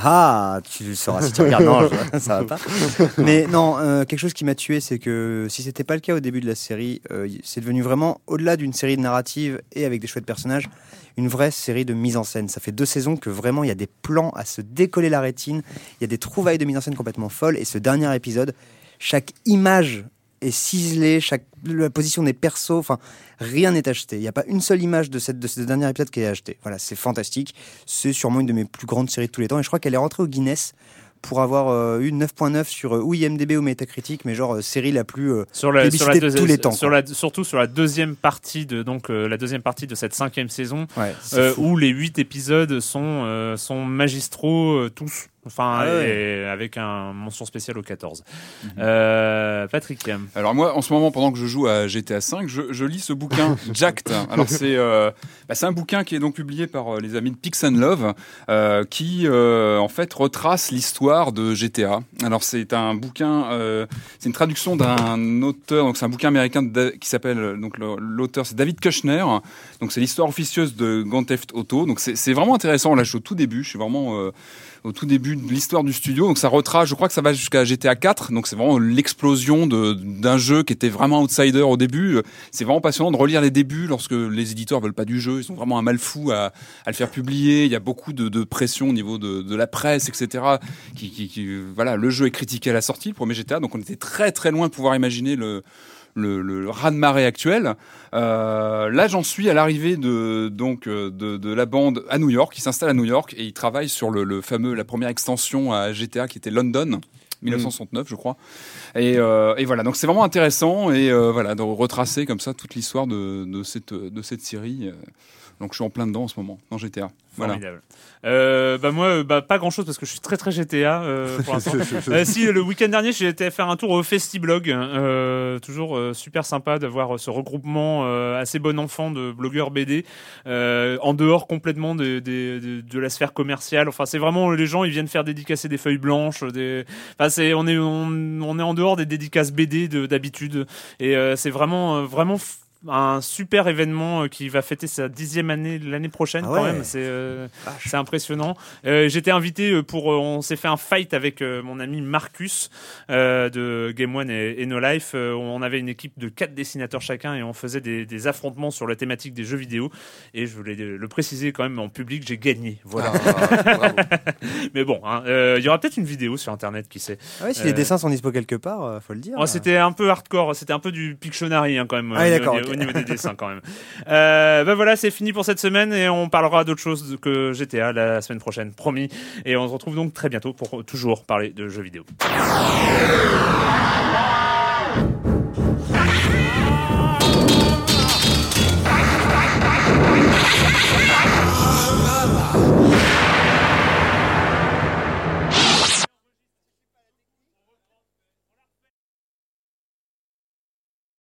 ah, tu le sauras si tu regardes. Non, je- ça va pas. Mais non, euh, quelque chose qui m'a tué, c'est que si c'était pas le cas au début de la série, euh, c'est devenu vraiment au-delà d'une série de narrative et avec des chouettes personnages, une vraie série de mise en scène. Ça fait deux saisons que vraiment il y a des plans à se décoller la rétine, il y a des trouvailles de mise en scène complètement folles. Et ce dernier épisode, chaque image est ciselée, chaque la position des persos, enfin rien n'est acheté. Il n'y a pas une seule image de, cette, de ce dernier épisode qui est achetée. Voilà, c'est fantastique. C'est sûrement une de mes plus grandes séries de tous les temps. Et je crois qu'elle est rentrée au Guinness pour avoir euh, eu 9.9 sur euh, ou IMDb ou Metacritic, mais genre euh, série la plus euh, sur la, sur la de tous les temps. sur la- surtout sur la deuxième partie de donc la deuxième partie de cette cinquième saison Ouais, où les huit épisodes sont sont magistraux tous enfin Ah ouais. et avec un mention spéciale au 14 Euh, Patrick Alors moi, en ce moment, pendant que je joue à GTA V, je, je lis ce bouquin Jacked. Alors c'est euh, bah, c'est un bouquin qui est donc publié par euh, les amis de Pix and Love, euh, qui euh, en fait retrace l'histoire de GTA. Alors c'est un bouquin, euh, c'est une traduction d'un auteur, donc c'est un bouquin américain de- qui s'appelle euh, donc l'auteur c'est David Kushner. Donc c'est l'histoire officieuse de Grand Theft Auto. Donc c'est c'est vraiment intéressant. Là je suis au tout début, je suis vraiment euh, au tout début de l'histoire du studio. Donc ça retrace, je crois que ça va jusqu'à GTA 4. Donc c'est vraiment l'explosion d'un jeu qui était vraiment outsider au début. C'est vraiment passionnant de relire les débuts lorsque les éditeurs veulent pas du jeu. Ils sont vraiment un mal fou à, à le faire publier. Il y a beaucoup de, de pression au niveau de, de la presse, etc. Qui, qui, qui- voilà, le jeu est critiqué à la sortie, le premier GTA. Donc on était très très loin de pouvoir imaginer le le, le, raz-de-marée actuel. Euh, là, j'en suis à l'arrivée de donc euh, de, de la bande à New York. Ils s'installent à New York et ils travaillent sur le, le fameux la première extension à GTA qui était London. 1969, je crois. Et, euh, et voilà, donc c'est vraiment intéressant et euh, voilà de retracer comme ça toute l'histoire de, de cette de cette série. Donc je suis en plein dedans en ce moment dans GTA. Voilà. Formidable. Euh, bah moi, euh, bah pas grand chose parce que je suis très très GTA euh, pour l'instant. Euh, si le week-end dernier, j'ai été faire un tour au Festiblog. Euh, toujours euh, super sympa d'avoir ce regroupement euh, assez bon enfant de blogueurs BD euh, en dehors complètement de, de, de, de la sphère commerciale. Enfin, c'est vraiment les gens, ils viennent faire dédicacer des feuilles blanches. Des... Enfin, c'est on est on, on est en dehors des dédicaces BD de- d'habitude et euh, c'est vraiment vraiment f- un super événement euh, qui va fêter sa dixième année l'année prochaine Ah quand même. C'est euh, c'est impressionnant. Euh, J'étais invité pour, euh, on s'est fait un fight avec euh, mon ami Marcus euh, de Game One et, et No Life. Euh, on avait une équipe de quatre dessinateurs chacun et on faisait des, des affrontements sur la thématique des jeux vidéo. Et je voulais le préciser quand même en public, j'ai gagné. Voilà. Mais bon, hein, euh, il y aura peut-être une vidéo sur Internet, qui sait. Ah ouais, si Euh, les dessins sont dispo quelque part, euh, faut le dire. Oh, c'était un peu hardcore, c'était un peu du Pictionary hein, quand même Ah d'accord niveau des dessins quand même. Euh, ben voilà, c'est fini pour cette semaine et on parlera d'autres choses que GTA la semaine prochaine, promis. Et on se retrouve donc très bientôt pour toujours parler de jeux vidéo.